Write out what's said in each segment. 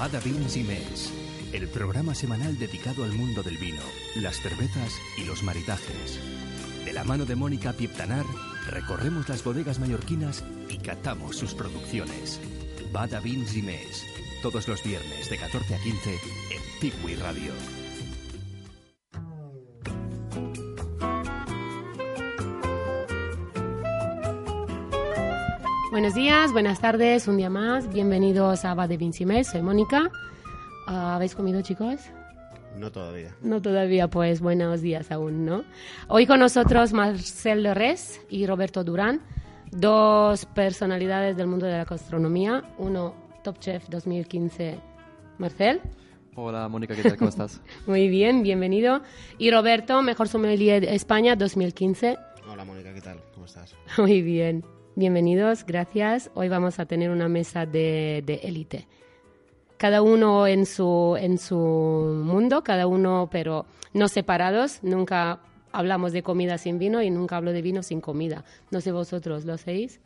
Bada Vins y Mes, el programa semanal dedicado al mundo del vino, las cervezas y los maritajes. De la mano de Mónica Pieptanar, recorremos las bodegas mallorquinas y catamos sus producciones. Bada Vins y todos los viernes de 14 a 15 en Piqui Radio. Buenos días, buenas tardes, un día más. Bienvenidos a Bade Mes. Soy Mónica. Ah, ¿Habéis comido, chicos? No todavía. No todavía, pues buenos días aún, ¿no? Hoy con nosotros Marcel Lorés y Roberto Durán, dos personalidades del mundo de la gastronomía. Uno, Top Chef 2015, Marcel. Hola Mónica, ¿qué tal? ¿Cómo estás? Muy bien, bienvenido. Y Roberto, Mejor Sommelier de España 2015. Hola Mónica, ¿qué tal? ¿Cómo estás? Muy bien. Bienvenidos, gracias. Hoy vamos a tener una mesa de élite. Cada uno en su, en su mundo, cada uno, pero no separados. Nunca hablamos de comida sin vino y nunca hablo de vino sin comida. No sé vosotros, ¿lo hacéis?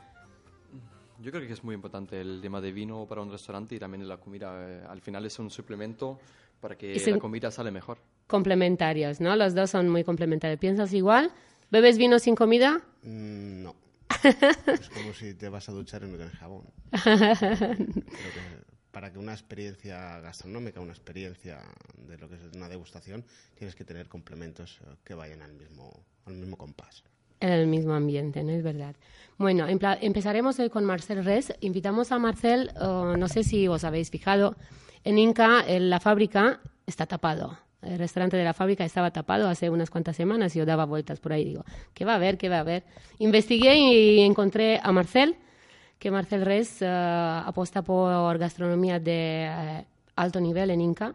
Yo creo que es muy importante el tema de vino para un restaurante y también la comida. Eh, al final es un suplemento para que la comida sale mejor. Complementarios, ¿no? Los dos son muy complementarios. ¿Piensas igual? ¿Bebes vino sin comida? Mm, no. Es como si te vas a duchar y no tienes jabón. para que una experiencia gastronómica, una experiencia de lo que es una degustación, tienes que tener complementos eh, que vayan al mismo, al mismo compás. En el mismo ambiente, ¿no es verdad? Bueno, empezaremos hoy con Marcel Res. Invitamos a Marcel, oh, no sé si os habéis fijado, en Inca la fábrica está tapado el restaurante de la fábrica estaba tapado hace unas cuantas semanas y yo daba vueltas por ahí. Digo, ¿qué va a haber? ¿Qué va a haber? Investigué y encontré a Marcel, que Marcel Res uh, aposta por gastronomía de uh, alto nivel en Inca.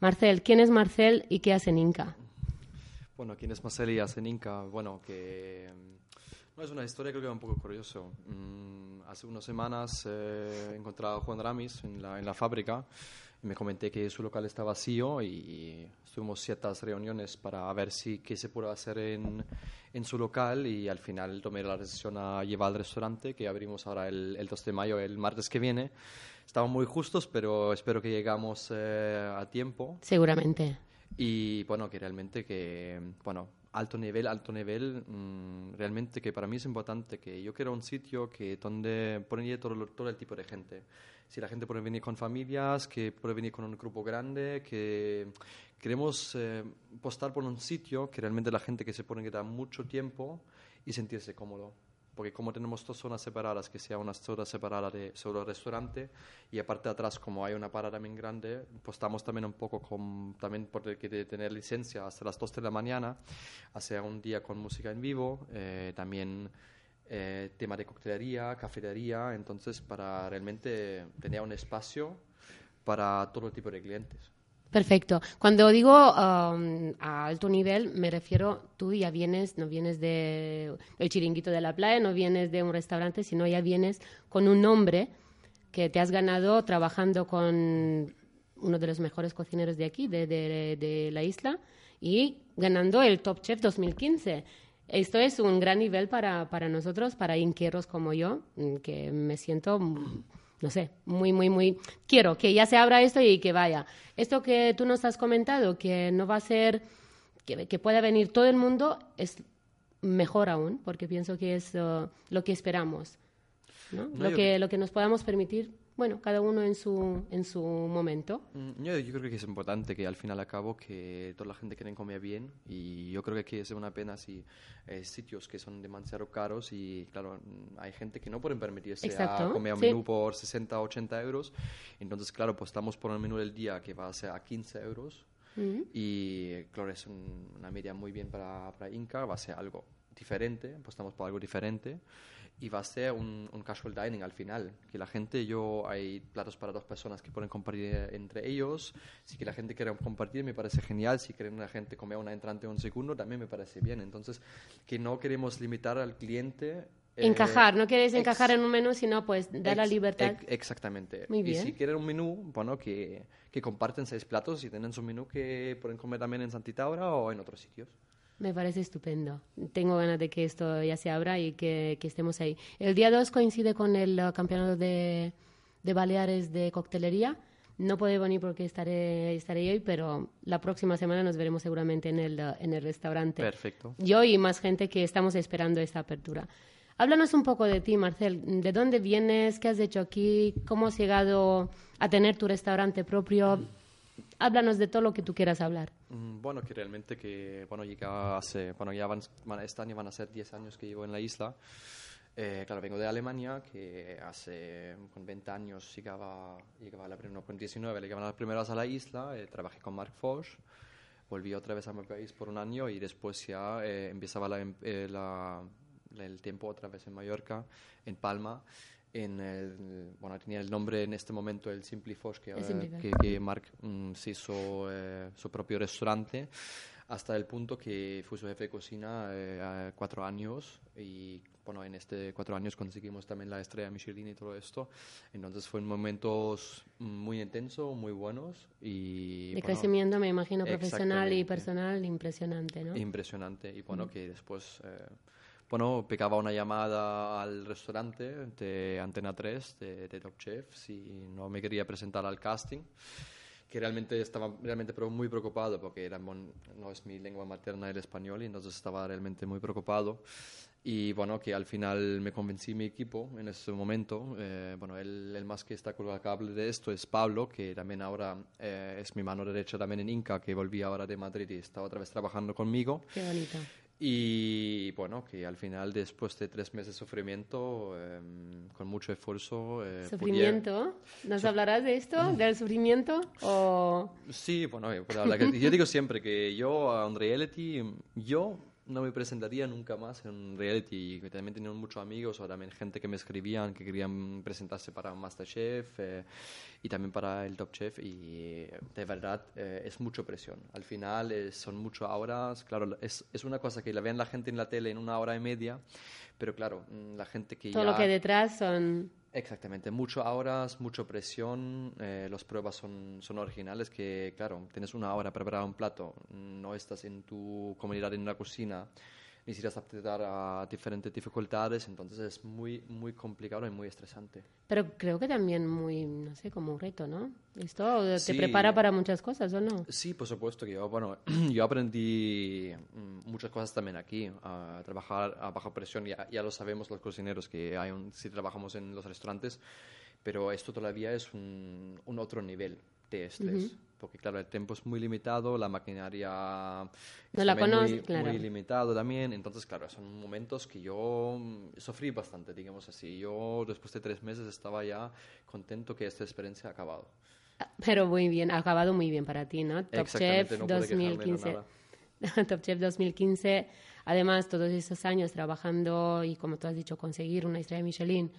Marcel, ¿quién es Marcel y qué hace en Inca? Bueno, ¿quién es Marcel y hace en Inca? Bueno, que... No, es una historia creo que un poco curioso. Mm, hace unas semanas eh, he encontrado a Juan Ramis en la, en la fábrica me comenté que su local está vacío y tuvimos ciertas reuniones para ver si qué se puede hacer en, en su local y al final tomé la decisión a llevar al restaurante que abrimos ahora el, el 2 de mayo, el martes que viene. Estamos muy justos, pero espero que llegamos eh, a tiempo. Seguramente. Y bueno, que realmente que, bueno, alto nivel, alto nivel, mm, realmente que para mí es importante que yo quiero un sitio que donde pone todo, todo el tipo de gente si la gente puede venir con familias, que puede venir con un grupo grande, que queremos eh, postar por un sitio que realmente la gente que se pone que da mucho tiempo y sentirse cómodo. Porque como tenemos dos zonas separadas, que sea una zona separada de solo restaurante y aparte atrás como hay una parada también grande, postamos también un poco con, también por tener licencia hasta las 2 de la mañana, hacer un día con música en vivo, eh, también eh, tema de coctelería, cafetería, entonces para realmente tener un espacio para todo tipo de clientes. Perfecto. Cuando digo um, a alto nivel, me refiero, tú ya vienes, no vienes de el chiringuito de la playa, no vienes de un restaurante, sino ya vienes con un nombre que te has ganado trabajando con uno de los mejores cocineros de aquí, de, de, de la isla, y ganando el Top Chef 2015. Esto es un gran nivel para, para nosotros, para inquieros como yo, mm, que me siento, mm, no sé, muy, muy, muy... Quiero que ya se abra esto y que vaya. Esto que tú nos has comentado, que no va a ser, que, que pueda venir todo el mundo, es mejor aún, porque pienso que es uh, lo que esperamos, ¿no? lo, que, lo que nos podamos permitir bueno, cada uno en su, en su momento. Mm, yo, yo, creo que es importante que al final y al cabo que toda la gente quiera comer bien y yo creo que es una pena si eh, sitios que son demasiado caros y claro, mm, hay gente que no puede permitirse a comer un menú por 60 o 80 euros. Entonces, claro, pues estamos por el menú del día que va a ser a 15 euros. Y claro, es una media muy bien para, para Inca, va a ser algo diferente, apostamos por algo diferente y va a ser un, casual dining al final. Que la gente, yo, hay platos para dos personas que pueden compartir entre ellos. Si que la gente quiere compartir, me parece genial. Si quieren la gente comer una entrante un segundo, también me parece bien. Entonces, que no queremos limitar al cliente. Eh, encajar, no quieres encajar en un menú, sino pues dar la libertad. exactamente. Muy bien. Y si quieren un menú, bueno, que, que comparten seis platos y tienen su menú que pueden comer también en Santitaura o en otros sitios. Me parece estupendo. Tengo ganas de que esto ya se abra y que, estemos ahí. El día 2 coincide con el uh, campeonato de, de, Baleares de coctelería. No puedo venir porque estaré, estaré hoy, pero la próxima semana nos veremos seguramente en el, en el restaurante. Perfecto. Yo y más gente que estamos esperando esta apertura. Háblanos un poco de ti, Marcel. ¿De dónde vienes? ¿Qué has hecho aquí? ¿Cómo has llegado a tener tu restaurante propio? Háblanos de todo lo que tú quieras hablar. Mm, Bueno, que realmente que, bueno, llegaba hace, bueno, ya van, este año van a ser 10 años que llevo en la isla. Eh, claro, vengo de Alemania, que hace, con 20 años llegaba, llegaba la, prim- no, con 19 llegaban las primeras a la isla, eh, trabajé con Mark Foch, volví otra vez a mi país por un año y después ya eh, empezaba la em- eh, la- la- el tiempo otra vez en Mallorca, en Palma. En el, bueno, tenía el nombre en este momento el Simply Foch, que, eh, que, que Mark mm, se hizo eh, su propio restaurante hasta el punto que fui su jefe de cocina eh, cuatro años y bueno, en este cuatro años conseguimos también la estrella Michelin y todo esto. Entonces fue momentos muy intensos, muy buenos y De bueno, crecimiento, me imagino, profesional y personal, impresionante, ¿no? impresionante. Y bueno, que después, eh, bueno, pegaba una llamada al restaurante de Antena 3, de, de Top Chef, si no me quería presentar al casting, que realmente estaba realmente pero muy preocupado porque era no es mi lengua materna el español y entonces estaba realmente muy preocupado. Y bueno, que al final me convencí mi equipo en ese momento. Eh, bueno, el, el más que está culpable de esto es Pablo, que también ahora eh, es mi mano derecha también en Inca, que volví ahora de Madrid y está otra vez trabajando conmigo. Qué bonito. Y bueno, que al final, después de tres meses de sufrimiento, eh, con mucho esfuerzo... eh, ¿Sufrimiento? ¿Nos hablarás de esto, del sufrimiento? ¿O Sí, bueno, yo puedo hablar yo digo siempre que yo a un reality, yo no me presentaría nunca más en un reality. También tenía muchos amigos o también gente que me escribían que querían presentarse para Masterchef eh, y también para el Top Chef. Y eh, de verdad eh, es mucha presión. Al final eh, son muchas horas. Claro, es, es una cosa que la ven la gente en la tele en una hora y media, pero claro, mm, la gente que todo ya... lo que detrás son... Exactamente, muchas horas, mucha presión, eh, las pruebas son, son originales que, claro, tienes una hora para preparar un plato, no estás en tu comunidad en la cocina, necesitas adaptar a diferentes dificultades, entonces es muy, muy complicado y muy estresante. Pero creo que también muy, no sé, como un reto, ¿no? Esto te Sí. prepara para muchas cosas, ¿o no? Sí, por supuesto que yo, bueno, yo aprendí mm, muchas cosas también aquí, a trabajar a baja presión, ya, ya lo sabemos los cocineros que hay un, si trabajamos en los restaurantes, pero esto todavía es un, un otro nivel de estrés, porque claro, el tiempo es muy limitado, la maquinaria No es la conoces, muy, claro. muy limitado también, entonces claro, son momentos que yo mm, sufrí bastante, digamos así, yo después de tres meses estaba ya contento que esta experiencia ha acabado. Pero muy bien, ha acabado muy bien para ti, ¿no? Top Chef no pude quejarme de 2015. nada. Top Chef 2015. Además, todos estos años trabajando y, como tú has dicho, conseguir una estrella Michelin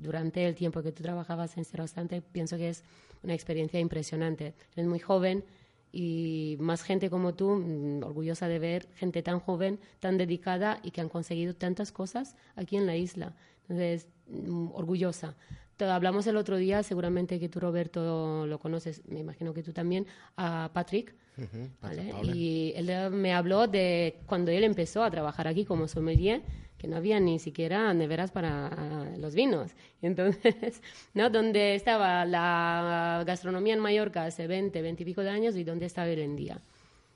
durante el tiempo que tú trabajabas en este restaurante, pienso que es una experiencia impresionante. Eres muy joven y más gente como tú, mm, orgullosa de ver gente tan joven, tan dedicada y que han conseguido tantas cosas aquí en la isla. Entonces, mm, orgullosa. Te- Hablamos el otro día, seguramente que tú, Roberto, lo conoces, me imagino que tú también, a Patrick. Ujú, ¿vale? Patrick Paula. Y él me habló de cuando él empezó a trabajar aquí como sommelier, que no había ni siquiera neveras para ah, los vinos. Entonces, ¿no? Donde estaba la gastronomía en Mallorca hace 20, 20 y pico de años y dónde está hoy en día.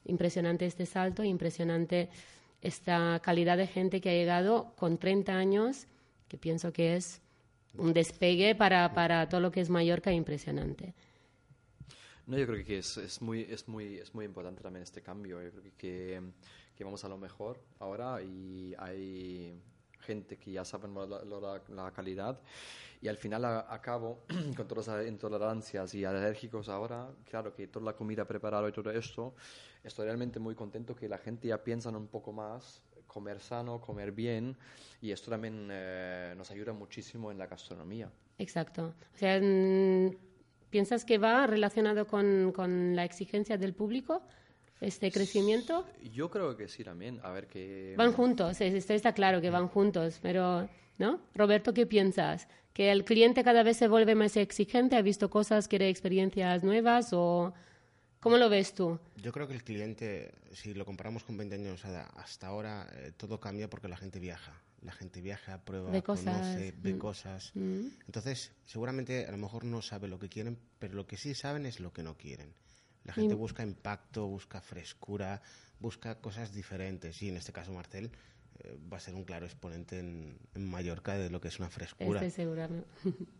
Impresionante este salto, impresionante esta calidad de gente que ha llegado con 30 años, que pienso que es un despegue para, para todo lo que es Mallorca impresionante. No, yo creo que es, es, muy, es, muy, es muy importante también este cambio. Yo creo que, que, vamos a lo mejor ahora y hay gente que ya saben la, la, calidad y al final a, a cabo con todas las intolerancias y alérgicos ahora, claro que toda la comida preparada y todo esto, estoy realmente muy contento que la gente ya piensa un poco más comer sano, comer bien y esto también eh, nos ayuda muchísimo en la gastronomía. Exacto. O sea, mm, ¿piensas que va relacionado con, con la exigencia del público, este crecimiento? Yo creo que sí también. A ver que... Van juntos, es- esto está claro que van juntos, pero, ¿no? Roberto, ¿qué piensas? ¿Que el cliente cada vez se vuelve más exigente? ¿Ha visto cosas, quiere experiencias nuevas o cómo lo ves tú? Yo creo que el cliente, si lo comparamos con 20 años hasta ahora, eh, todo cambia porque la gente viaja. la gente viaja, prueba, Ve cosas, conoce, ve mm. cosas. Mm. Entonces, seguramente a lo mejor no sabe lo que quieren, pero lo que sí saben es lo que no quieren. La gente Y- busca impacto, busca frescura, busca cosas diferentes. Y en este caso, Marcel eh, va a ser un claro exponente en, en Mallorca de lo que es una frescura. Estoy segura. ¿no?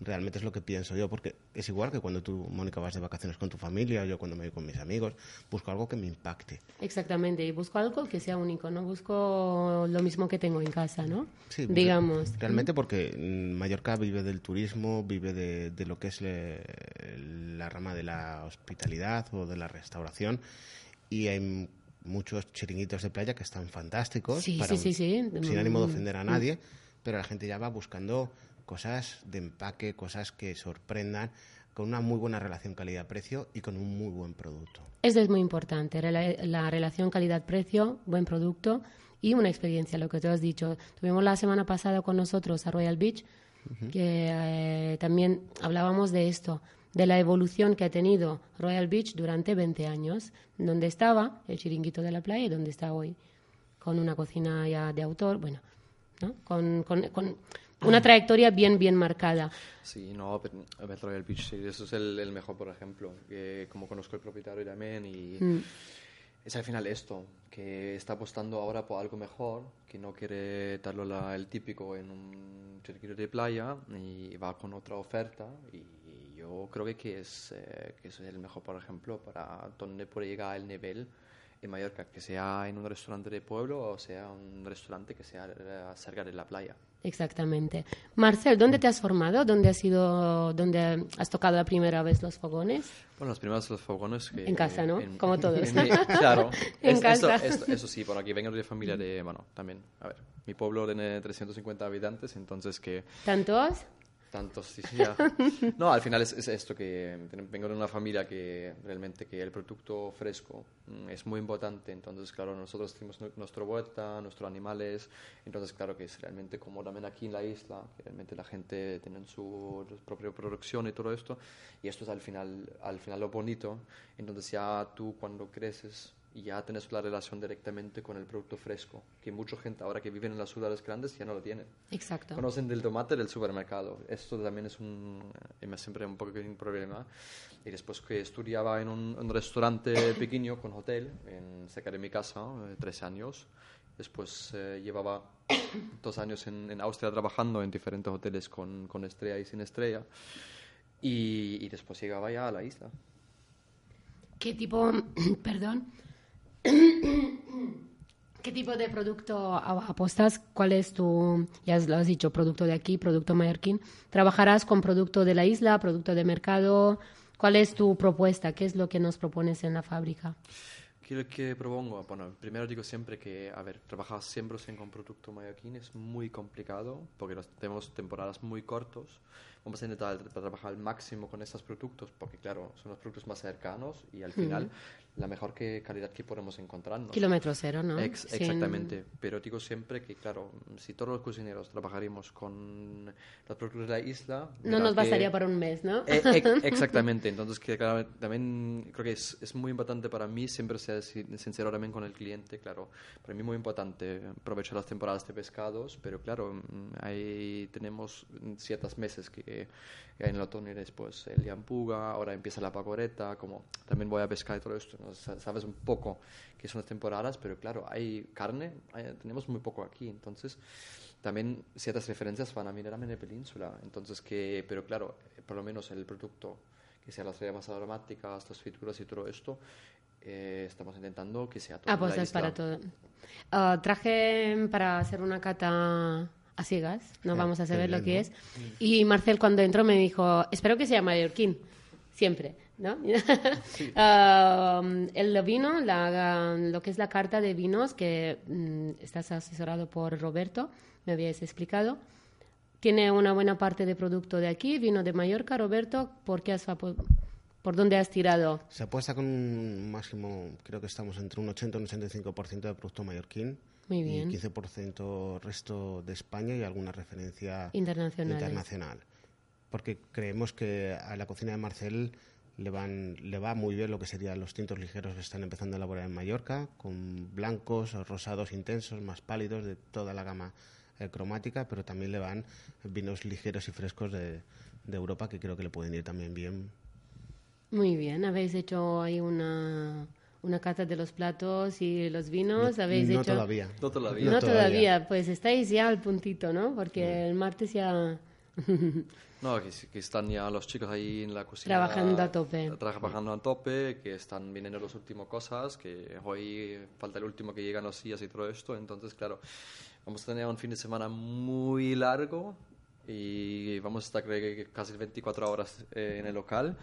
Realmente es lo que pienso yo, porque es igual que cuando tú, Mónica, vas de vacaciones con tu familia, yo cuando me voy con mis amigos, busco algo que me impacte. Exactamente, y busco algo que sea único, no busco lo mismo que tengo en casa, ¿no? Sí, Digamos. Realmente porque mm, Mallorca vive del turismo, vive de, de lo que es le- la rama de la hospitalidad o de la restauración y hay muchos chiringuitos de playa que están fantásticos, Sí, para- sí, sí, sí. sin ánimo de Mm, ofender a nadie, pero la gente ya va buscando cosas de empaque, cosas que sorprendan con una muy buena relación calidad-precio y con un muy buen producto. Eso es muy importante, la relación calidad-precio, buen producto y una experiencia, lo que tú has dicho. Tuvimos la semana pasada con nosotros a Royal Beach, que eh, también hablábamos de esto, de la evolución que ha tenido Royal Beach durante 20 años, donde estaba el chiringuito de la playa y donde está hoy, con una cocina ya de autor, bueno, ¿no? con, con- con una trayectoria bien, bien marcada. Sí, no, Royal Beach, sí, eso es el, el mejor, por ejemplo, que como conozco el propietario también y Mm. es al final esto, que está apostando ahora por algo mejor, que no quiere darlo la- el típico en un chiringuito de playa y va con otra oferta y yo creo que, que es, eh, que es el mejor, por ejemplo, para donde puede llegar el nivel en Mallorca, que sea en un restaurante de pueblo o sea un restaurante que sea cerca de la playa. Exactamente. Marcel, ¿dónde te has formado? ¿Dónde has sido, dónde has tocado la primera vez los fogones? Bueno, los primeros los fogones que... En casa, ¿no? Como todos. en mi- claro. En Es- casa. Esto, esto- eso sí, por aquí vengo de familia de... Bueno, también, a ver, mi pueblo tiene 350 habitantes, entonces que... ¿Tantos? No, al final es, es esto que ten- vengo de una familia que realmente que el producto fresco mm, es muy importante. Entonces, claro, nosotros tenemos nu- nuestra huerta, nuestros animales. Entonces, claro que es realmente como también aquí en la isla, que realmente la gente tiene su propia producción y todo esto. Y esto es al final, al final lo bonito. Entonces, ya tú cuando creces y ya tienes la relación directamente con el producto fresco, que mucha gente ahora que vive en las ciudades grandes ya no lo tiene Exacto. conocen del tomate del supermercado. Esto también es un, eh, siempre un poco un problema. Y después que estudiaba en un, un restaurante pequeño con hotel, en, cerca de mi casa, eh, tres años. Después eh, llevaba dos años en, en Austria trabajando en diferentes hoteles con, con estrella y sin estrella. Y, y después llegaba ya a la isla. ¿Qué tipo, perdón, qué tipo de producto apostas? ¿Cuál es tu, ya lo has dicho, producto de aquí, producto mallorquín? ¿Trabajarás con producto de la isla, producto de mercado? ¿Cuál es tu propuesta? ¿Qué es lo que nos propones en la fábrica? ¿Qué lo que propongo? Bueno, primero digo siempre que, a ver, trabajar siempre con producto mallorquín es muy complicado porque tenemos temporadas muy cortos. Vamos a intentar tra- trabajar al máximo con estos productos porque, claro, son los productos más cercanos y al final la mejor que, calidad que podemos encontrarnos. Kilómetro cero, ¿no? Ex- Sin- exactamente, pero digo siempre que, claro, si todos los cocineros trabajaríamos con los productos de la isla... No nos que- bastaría para un mes, ¿no? eh, ex- exactamente, entonces que claro, también creo que es, es muy importante para mí siempre ser si- sincero también con el cliente, claro, para mí muy importante aprovechar las temporadas de pescados, pero claro, mm, ahí tenemos ciertos meses que en el otoño después el yampuga, ahora empieza la pacoreta, como también voy a pescar y todo esto, ¿no? Sa- sabes un poco qué son las temporadas, pero claro, hay carne, hay- tenemos muy poco aquí, entonces también ciertas referencias van a mirar en la península. Entonces, que, pero claro, eh, por lo menos el producto, que sea las más aromáticas, las frituras y todo esto, eh, estamos intentando que sea todo. la Apuestas isla. para todo. Ah, traje para hacer una cata a ciegas, no vamos a saber lo bien, que ¿no? es. Y Marcel cuando entró me dijo, espero que sea mallorquín, siempre, ¿no? Ah, el vino, la- lo que es la carta de vinos, que mm, estás asesorado por Roberto, me habías explicado. Tiene una buena parte de producto de aquí, vino de Mallorca. Roberto, ¿por, qué has, ¿por dónde has tirado? Se apuesta con un máximo, creo que estamos entre un 80 y un 85% de producto mallorquín. Muy bien. Y 15% resto de España y alguna referencia internacional. Porque creemos que a la cocina de Marcel le van le va muy bien lo que serían los tintos ligeros que están empezando a elaborar en Mallorca, con blancos, rosados intensos, más pálidos de toda la gama eh, cromática, pero también le van vinos ligeros y frescos de, de Europa que creo que le pueden ir también bien. Muy bien, habéis hecho ahí una una cata de los platos y los vinos. ¿Habéis no hecho? todavía. No todavía. No, No todavía. todavía. pues estáis ya al puntito, ¿no? Porque el martes ya... No, que, que están ya los chicos ahí en la cocina. Trabajando a tope. Trabajando a tope, que están viniendo las últimas cosas, que hoy falta el último que llegan los días y todo esto. Entonces, claro, vamos a tener un fin de semana muy largo y vamos a estar creo casi 24 horas eh, en el local.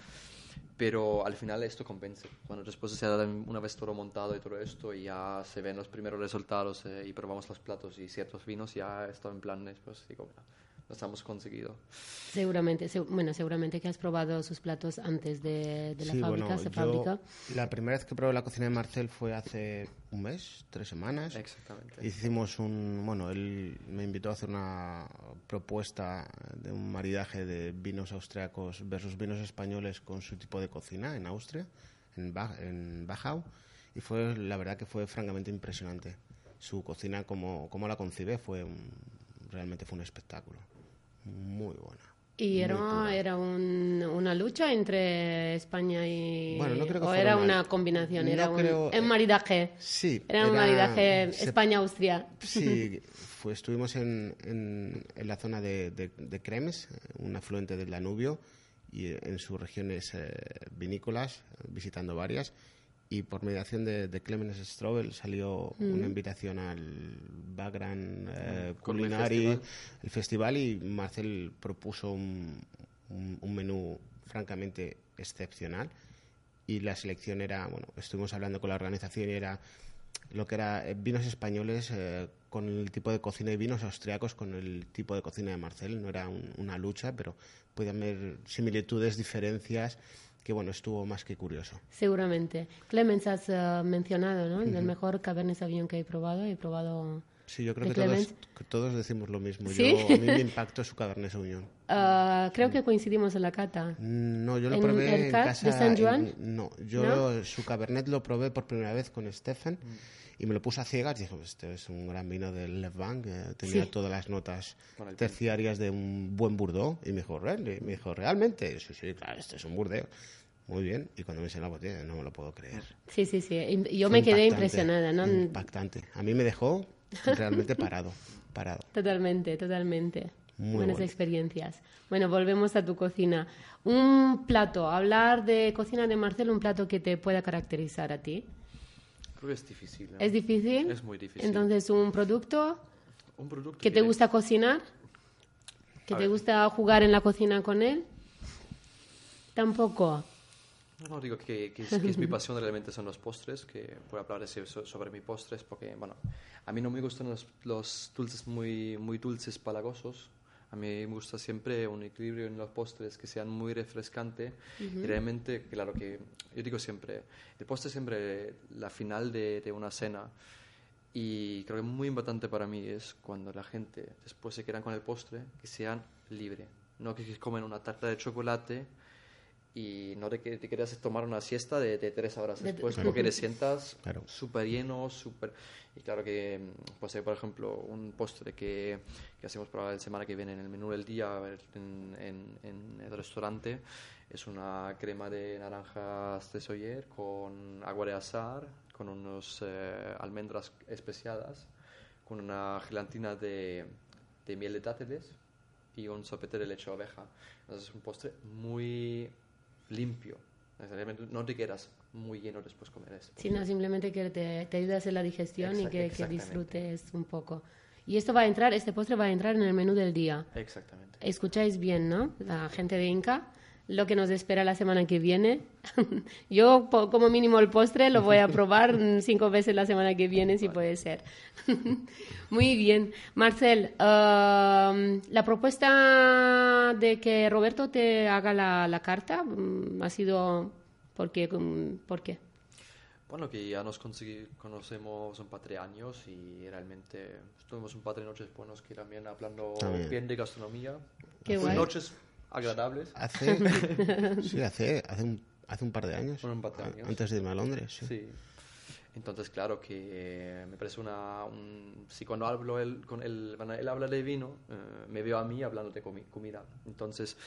Pero al final esto compensa. Cuando después se da una vez todo montado y todo esto y ya se ven los primeros resultados eh, y probamos los platos y ciertos vinos, ya estoy en plan después digo, lo estamos conseguido. Seguramente, se- bueno, seguramente que has probado sus platos antes de, de la Sí, fábrica, bueno, se yo fábrica. la primera vez que probé la cocina de Marcel fue hace un mes, tres semanas. Exactamente. Hicimos un, bueno, él me invitó a hacer una propuesta de un maridaje de vinos austriacos versus vinos españoles con su tipo de cocina en Austria, en, Ba- en Bajau, y fue, la verdad que fue francamente impresionante. Su cocina, como, como la concibe, fue un- realmente fue un espectáculo. Muy buena. Y era, era un- una lucha entre España y... Bueno, no creo que o era una- una combinación, no era un, creo- un maridaje. Sí, Era un maridaje España-Austria. Sí, fue, estuvimos en, en, en la zona de, de, de Krems, un afluente del Danubio, y eh, en sus regiones eh, vinícolas, eh, visitando varias. Y por mediación de, de Clemens Strobel salió una invitación al Bagran eh, el Culinary, festival. el festival, y Marcel propuso un, un, un menú francamente excepcional y la selección era, bueno, estuvimos hablando con la organización y era lo que era eh, vinos españoles eh, con el tipo de cocina y vinos austriacos con el tipo de cocina de Marcel. No era un- una lucha, pero podían haber similitudes, diferencias, que bueno, estuvo más que curioso. Seguramente. Clemens has eh, mencionado, ¿no? El mejor Cabernet Sauvignon que he probado. He probado... Sí, yo creo ¿De que todos, todos decimos lo mismo. ¿Sí? Yo, a mí me impactó su Cabernet Sauvignon. Ah, creo que coincidimos en la cata. No, yo lo ¿En probé el en casa. de San en- Joan? no, yo su Cabernet lo probé por primera vez con Stefan y me lo puse a ciegas. Dije, pues este es un gran vino del Le Vin, que tenía Sí. todas las notas terciarias de un buen Bordeaux. Y me dijo, "Really?". me dijo, ¿realmente? Sí, sí, claro, este es un Bordeaux. Muy bien. Y cuando me enseñó la botella, no me lo puedo creer. Sí, sí, sí. Y Yo Fue me quedé impresionada, ¿no? Impactante. A mí me dejó realmente parado. Parado. Totalmente, totalmente. Muy Buenas bueno. experiencias. Bueno, volvemos a tu cocina. Un plato, hablar de cocina de Marcel, un plato que te pueda caracterizar a ti. Es difícil. ¿eh? ¿Es difícil? Es muy difícil. Entonces, un producto Un producto que te gusta cocinar, que A te ver. gusta jugar en la cocina con él. Tampoco. No, digo que, que es, que es mi pasión realmente son los postres, que puedo hablar así so- sobre mis postres, porque, bueno, a mí no me gustan los, los dulces muy, muy dulces, palagosos. A mí me gusta siempre un equilibrio en los postres que sean muy refrescantes. Y realmente, claro que yo digo siempre, el postre es siempre la final de, de una cena. Y creo que muy importante para mí es cuando la gente después se quedan con el postre, que sean libres. No que comen una tarta de chocolate y no que te quieras tomar una siesta de, de tres horas De- después porque te sientas Claro. súper lleno, súper... Y claro que, mm, pues hay, por ejemplo, un postre que, que hacemos para la semana que viene en el menú del día en, en- en el restaurante. Es una crema de naranjas de Soyer con agua de azar, con unos eh, almendras especiadas, con una gelatina de, de miel de dátiles y un sopete de leche de oveja. Entonces es un postre muy limpio. Necesariamente no te quedas muy lleno después de comer eso. Sino simplemente que te, te ayude a hacer la digestión y que, que disfrutes un poco. Y esto va a entrar, este postre va a entrar en el menú del día. Exactamente. Escucháis bien, ¿no? La gente de Inca, lo que nos espera la semana que viene. Yo, como mínimo, el postre lo voy a probar mm, cinco veces la semana que viene, si puede ser. Muy bien. Marcel, um, la propuesta de que Roberto te haga la, la carta mm, ha sido. ¿Por qué? Mm, ¿Por qué? Bueno, que ya nos conocemos un par de años y realmente tuvimos un par de noches buenos que también hablando También. bien de gastronomía. Qué Fue guay. noches agradables. Hace, sí, hace, hace, un- Hace un par de años. un par de años. Antes de irme a Londres. sí. Sí. Entonces, claro que eh, me parece una... Un, si cuando hablo él, con él, bueno, él habla de vino, eh, me veo a mí hablando de comi- comida. Entonces,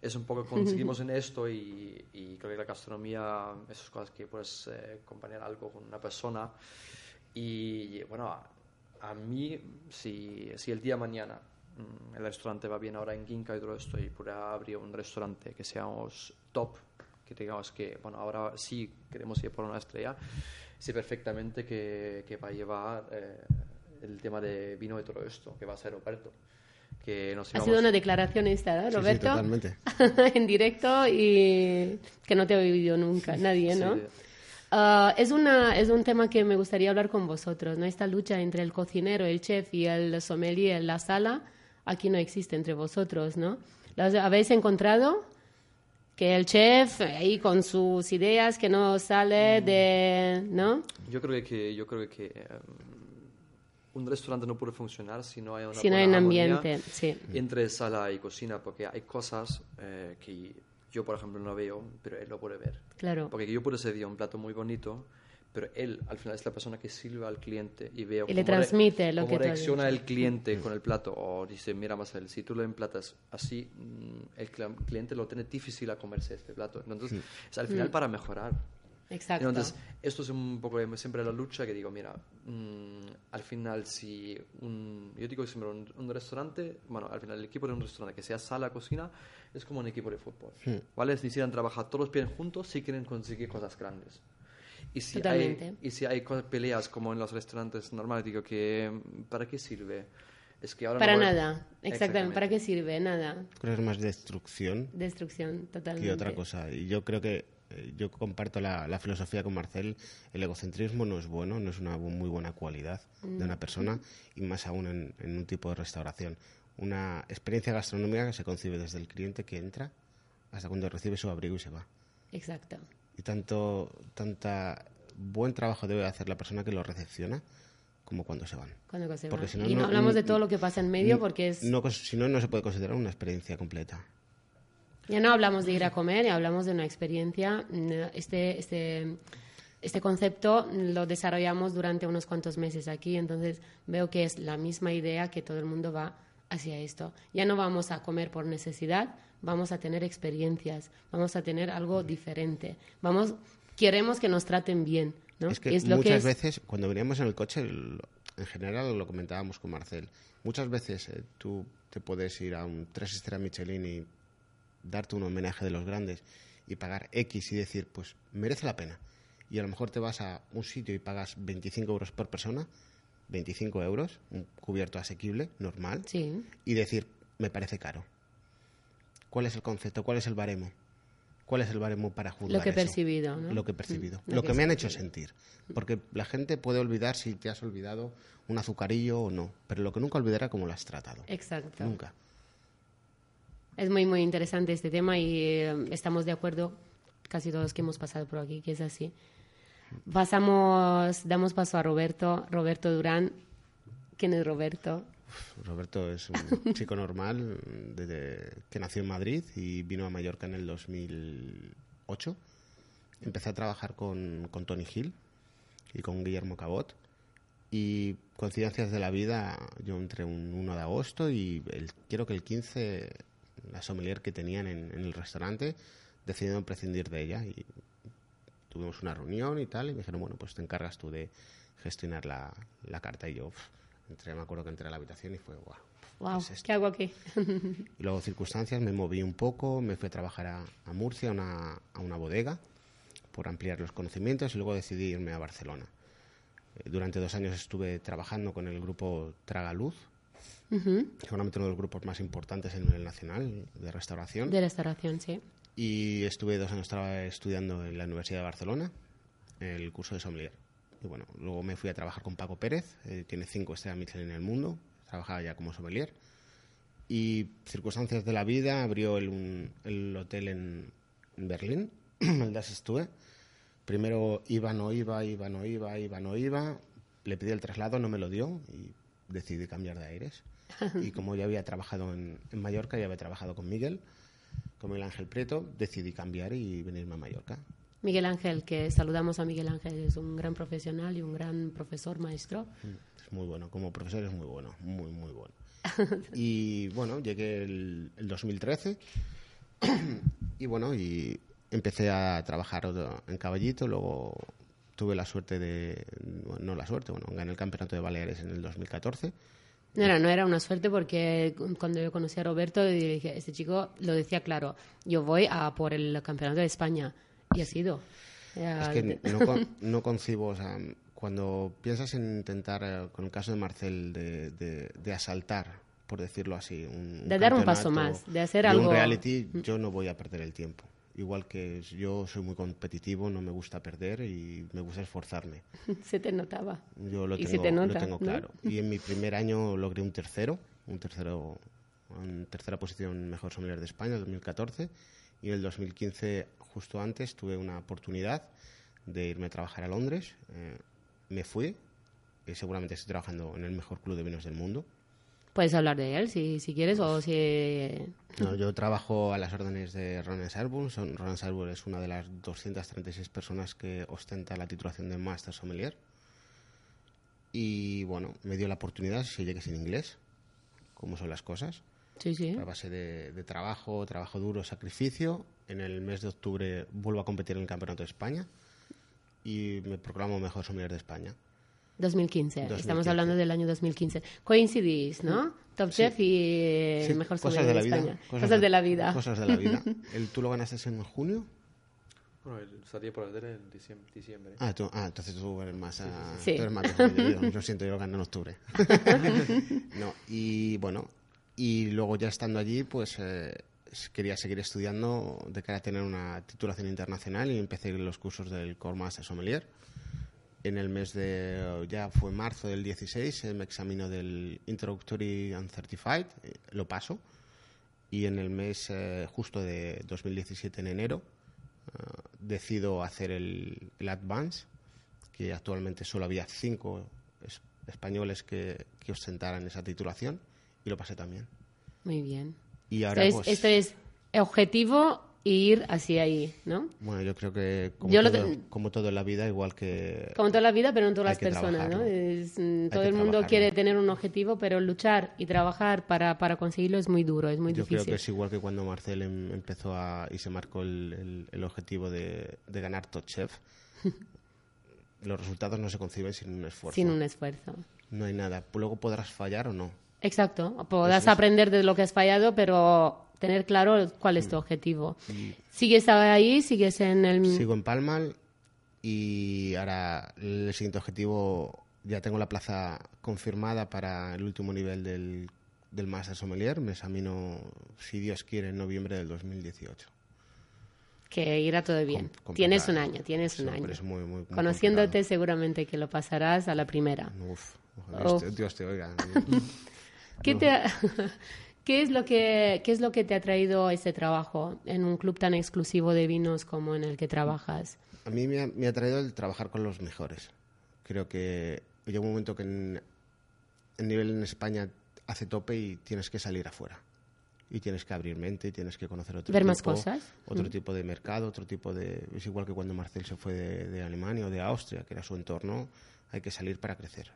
es un poco conseguimos en esto y, y creo que la gastronomía, esas cosas que puedes eh, acompañar algo con una persona. Y bueno, a, a mí, si, si el día de mañana el restaurante va bien ahora en Ginka y todo esto y pudiera abrir un restaurante que seamos top, que digamos que, bueno, ahora sí queremos ir por una estrella, sé perfectamente que, que va a llevar eh, el tema de vino y todo esto, que va a ser Roberto. Que nos Ha íbamos- sido una declaración esta, ¿no, Sí, sí, Roberto? totalmente. en directo y que no te ha oído nunca, nadie, ¿no? Sí. Ah, es, una, es un tema que me gustaría hablar con vosotros, ¿no? Esta lucha entre el cocinero, el chef y el sommelier en la sala, aquí no existe entre vosotros, ¿no? ¿Las habéis encontrado? Que el chef, ahí con sus ideas, que no sale Mm. de... ¿no? Yo creo que, yo creo que eh, un restaurante no puede funcionar si no hay una Si no hay un ambiente, sí. entre sala y cocina, porque hay cosas eh, que yo, por ejemplo, no veo, pero él lo puede ver. Claro. Porque yo puedo servir un plato muy bonito, pero él al final es la persona que sirve al cliente y veo Y le cómo re- transmite lo cómo que reacciona el cliente con el plato o dice, mira Marcel, si tú lo emplatas así, mm, el cl- cliente lo tiene difícil a comerse este plato. Entonces, es al final para mejorar. Exacto. Entonces, esto es un poco siempre la lucha que digo, mira, mm, al final si un, yo digo siempre un, un restaurante, bueno, al final el equipo de un restaurante que sea sala, cocina, es como un equipo de fútbol, ¿vale? Necesitan trabajar todos bien juntos si quieren conseguir cosas grandes. Y si, hay, y si hay peleas como en los restaurantes normales, digo que mm, ¿para qué sirve? Es que ahora Para no voy- nada, exactamente. ¿Para qué sirve? Nada. Creo que es más destrucción Destrucción, totalmente. que otra cosa. Y yo creo que eh, yo comparto la, la filosofía con Marcel. El egocentrismo no es bueno, no es una muy buena cualidad de una persona y más aún en, en un tipo de restauración. Una experiencia gastronómica que se concibe desde el cliente que entra hasta cuando recibe su abrigo y se va. Exacto. Y tanto tanta buen trabajo debe hacer la persona que lo recepciona como cuando se van. Cuando se Porque va. si no, y no, no- hablamos de todo lo que pasa en medio porque es... No, si no, no se puede considerar una experiencia completa. Ya no hablamos de ir a comer, ya hablamos de una experiencia. Este, este, este concepto lo desarrollamos durante unos cuantos meses aquí, entonces veo que es la misma idea que todo el mundo va hacia esto. Ya no vamos a comer por necesidad, vamos a tener experiencias, vamos a tener algo diferente. Vamos, queremos que nos traten bien, ¿no? Es que lo muchas es- veces, cuando veníamos en el coche, el- en general lo comentábamos con Marcel, muchas veces eh, tú te puedes ir a un tres estrellas Michelin y darte un homenaje de los grandes y pagar X y decir, pues merece la pena. Y a lo mejor te vas a un sitio y pagas 25 euros por persona, 25 euros, un cubierto asequible, normal, Sí, y decir, me parece caro. ¿Cuál es el concepto? ¿Cuál es el baremo? ¿Cuál es el baremo para juzgar lo que he percibido, ¿no? Lo que he percibido. Mm, lo, que, me han hecho sentir. Porque la gente puede olvidar si te has olvidado un azucarillo o no. Pero lo que nunca olvidará cómo lo has tratado. Exacto. Nunca. Es muy, muy interesante este tema y eh, estamos de acuerdo, casi todos que hemos pasado por aquí, que es así. Pasamos, damos paso a Roberto, Roberto Durán. ¿Quién es Roberto? Roberto es un chico normal desde que nació en Madrid y vino a Mallorca en el 2008. Empecé a trabajar con, con Tony Hill y con Guillermo Cabot. Y coincidencias de la vida, yo entré un 1 de agosto y el, quiero que el 15, la sommelier que tenían en, en el restaurante, decidieron prescindir de ella. Y tuvimos una reunión y tal, y me dijeron, bueno, pues te encargas tú de gestionar la, la carta. Y yo entré, me acuerdo que entré a la habitación y fue, guau. Wow, es esto? ¿qué hago aquí? Y luego circunstancias, me moví un poco, me fui a trabajar a, a Murcia, a una, a una bodega, por ampliar los conocimientos y luego decidí irme a Barcelona. Eh, Durante dos años estuve trabajando con el grupo Tragaluz, Ujú, seguramente uno de los grupos más importantes en el nacional de restauración. De restauración, sí. Y estuve dos años estudiando en la Universidad de Barcelona, el curso de sommelier. Y bueno, luego me fui a trabajar con Paco Pérez, eh, tiene cinco estrellas Michelin en el mundo, trabajaba ya como sommelier. Y circunstancias de la vida, abrió el, un- el hotel en, en Berlín, el Das Stue. Primero iba, no iba, iba, no iba, iba, no iba. Le pedí el traslado, no me lo dio y decidí cambiar de aires. Y como ya había trabajado en, en Mallorca, ya había trabajado con Miguel, con Miguel Ángel Prieto, decidí cambiar y venirme a Mallorca. Miguel Ángel, que saludamos a Miguel Ángel, es un gran profesional y un gran profesor maestro. Es muy bueno, como profesor es muy bueno, muy, muy bueno. y bueno, llegué el, el 2013 y bueno, y empecé a trabajar en Caballito, luego tuve la suerte de, no la suerte, bueno, gané el campeonato de Baleares en el 2014. No era, no era una suerte porque cuando yo conocí a Roberto dije, este chico lo decía claro, yo voy a por el campeonato de España y ha sido. Es que no, concibo, o sea, cuando piensas en intentar, eh, con el caso de Marcel, de, asaltar, por decirlo así, un de dar un paso más, de hacer algo. Un reality, mm. yo no voy a perder el tiempo. Igual que yo soy muy competitivo, no me gusta perder y me gusta esforzarme. Se te notaba. Yo lo, tengo, lo tengo claro. Y en mi primer año logré un tercero, un tercero, en tercera posición mejor sommelier de España, en 2014. Y en el 2015, justo antes, tuve una oportunidad de irme a trabajar a Londres. Eh, me fui y seguramente estoy trabajando en el mejor club de vinos del mundo. Puedes hablar de él si, si quieres o si... No, yo trabajo a las órdenes de Ronan Sarbul. Ronan Sarbul es una de las 236 personas que ostenta la titulación de Master Sommelier. Y bueno, me dio la oportunidad, si llegues en inglés, como son las cosas. Sí, sí. A base de, trabajo, trabajo duro, sacrificio. En el mes de octubre vuelvo a competir en el Campeonato de España y me proclamo mejor sommelier de España. 2015. Estamos hablando del año 2015. Coincidís, ¿no? Top Chef y mejor cosas de, la España. Vida, cosas, de, la vida. Cosas de la vida. ¿El, ¿Tú lo ganaste en junio? Bueno, salía por el en diciembre. Ah, tú, ah, entonces tú eres más... Sí, Tú eres más yo, siento, yo lo gané en octubre. no, y bueno, y luego ya estando allí, pues eh, quería seguir estudiando de cara a tener una titulación internacional y empecé los cursos del Core Master Sommelier en el mes de, ya fue marzo del 16, me examino del Introductory and Certified, eh, lo paso, y en el mes eh, justo de 2017, en enero, eh, decido hacer el, el, Advance, que actualmente solo había cinco españoles que, que, ostentaran esa titulación, y lo pasé también. Muy bien. Y ahora, pues, esto es objetivo ir hacia ahí, ¿no? Bueno, yo creo que como, todo, como todo en la vida, igual que... Como toda la vida, pero en todas las personas, ¿no? Mm, todo el mundo quiere tener un objetivo, pero luchar y trabajar para, para conseguirlo es muy duro, es muy yo difícil. Yo creo que es igual que cuando Marcel em, empezó a, y se marcó el, el, objetivo de, de, ganar Top Chef. Los resultados no se conciben sin un esfuerzo. Sin un esfuerzo. No hay nada. Luego podrás fallar o no. Exacto. Podrás aprender de lo que has fallado, pero tener claro cuál es tu mm. objetivo. ¿Sigues ahí? ¿Sigues en el...? Sigo en Palmal y ahora el siguiente objetivo, ya tengo la plaza confirmada para el último nivel del, del Master Sommelier. Me examino, si Dios quiere, en noviembre del 2018 que irá todo bien. tienes un año, tienes un año. Conociéndote seguramente que lo pasarás a la primera. Uf, Dios, te, oiga. ¿Qué, te, ¿Qué es, lo que, ¿Qué es lo que te ha traído ese trabajo en un club tan exclusivo de vinos como en el que trabajas? A mí me ha, me ha traído el trabajar con los mejores. Creo que llega un momento que en, el nivel en España hace tope y tienes que salir afuera. Y tienes que abrir mente, y tienes que conocer otro Ver tipo, más cosas. Otro mm. tipo de mercado, otro tipo de... Es igual que cuando Marcel se fue de, de Alemania o de Austria, que era su entorno. Hay que salir para crecer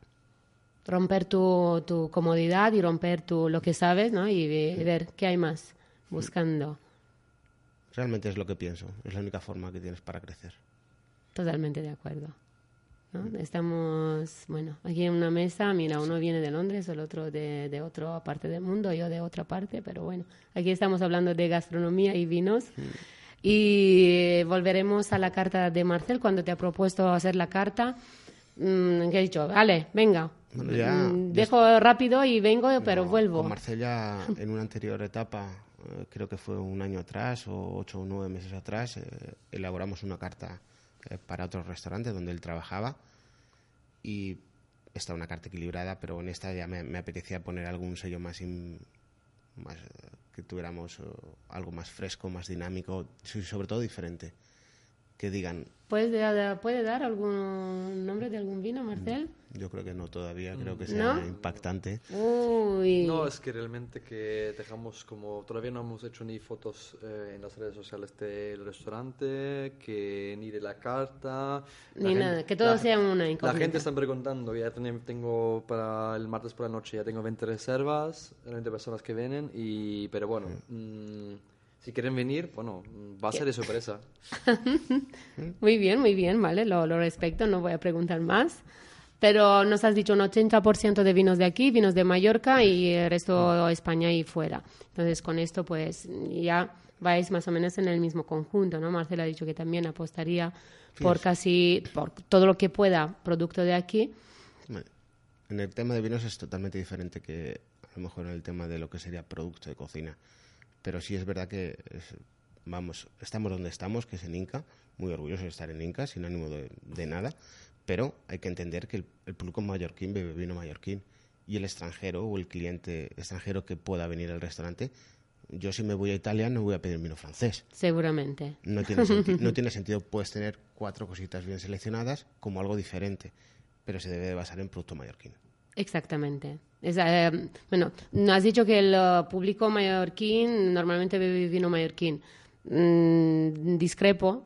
romper tu, tu comodidad y romper tu, lo que sabes, ¿no? Y, ver qué hay más buscando. Realmente es lo que pienso, es la única forma que tienes para crecer. Totalmente de acuerdo. ¿no? Estamos, bueno, aquí en una mesa, mira, uno viene de Londres, el otro de, de otra parte del mundo, yo de otra parte, pero bueno, aquí estamos hablando de gastronomía y vinos. Y volveremos a la carta de Marcel cuando te ha propuesto hacer la carta. Mm, que ha dicho, vale, venga, Mm, dejo rápido y vengo, pero vuelvo. Con Marsella, en una anterior etapa, eh, creo que fue un año atrás o ocho o nueve meses atrás, eh, elaboramos una carta eh, para otro restaurante donde él trabajaba y está una carta equilibrada, pero en esta ya me, apetecía poner algún sello más, más que tuviéramos algo más fresco, más dinámico sobre todo diferente. que digan, ¿Puedes ¿Puede dar algún nombre de algún vino, Marcel? yo creo que no todavía, creo que sea ¿No? impactante. Uy. No, es que realmente que dejamos como... Todavía no hemos hecho ni fotos eh, en las redes sociales del restaurante, que ni de la carta. Ni nada, que todo sea una La incógnita. gente está preguntando, ya ten- tengo para el martes por la noche, ya tengo 20 reservas, 20 personas que vienen, y, pero bueno, mm, si quieren venir, bueno, va a ser de sorpresa. Muy bien, muy bien, vale, lo, lo respeto, no voy a preguntar más. Pero nos has dicho un 80% de vinos de aquí, vinos de Mallorca y el resto España y fuera. Entonces, con esto, pues ya vais más o menos en el mismo conjunto, ¿no? Marcela ha dicho que también apostaría por casi, por todo lo que pueda, producto de aquí. En el tema de vinos es totalmente diferente que a lo mejor en el tema de lo que sería producto de cocina. Pero sí es verdad que, es- vamos, estamos donde estamos, que es en Inca, muy orgulloso de estar en Inca, sin ánimo de, de nada, pero hay que entender que el, el público mallorquín bebe vino mallorquín y el extranjero o el cliente extranjero que pueda venir al restaurante, yo si me voy a Italia no voy a pedir vino francés. Seguramente. No tiene, no tiene sentido. Puedes tener cuatro cositas bien seleccionadas como algo diferente, pero se debe de basar en producto mallorquín. Exactamente. Es, eh, bueno, has dicho que el eh, público mallorquín normalmente bebe vino mallorquín. Mm, discrepo.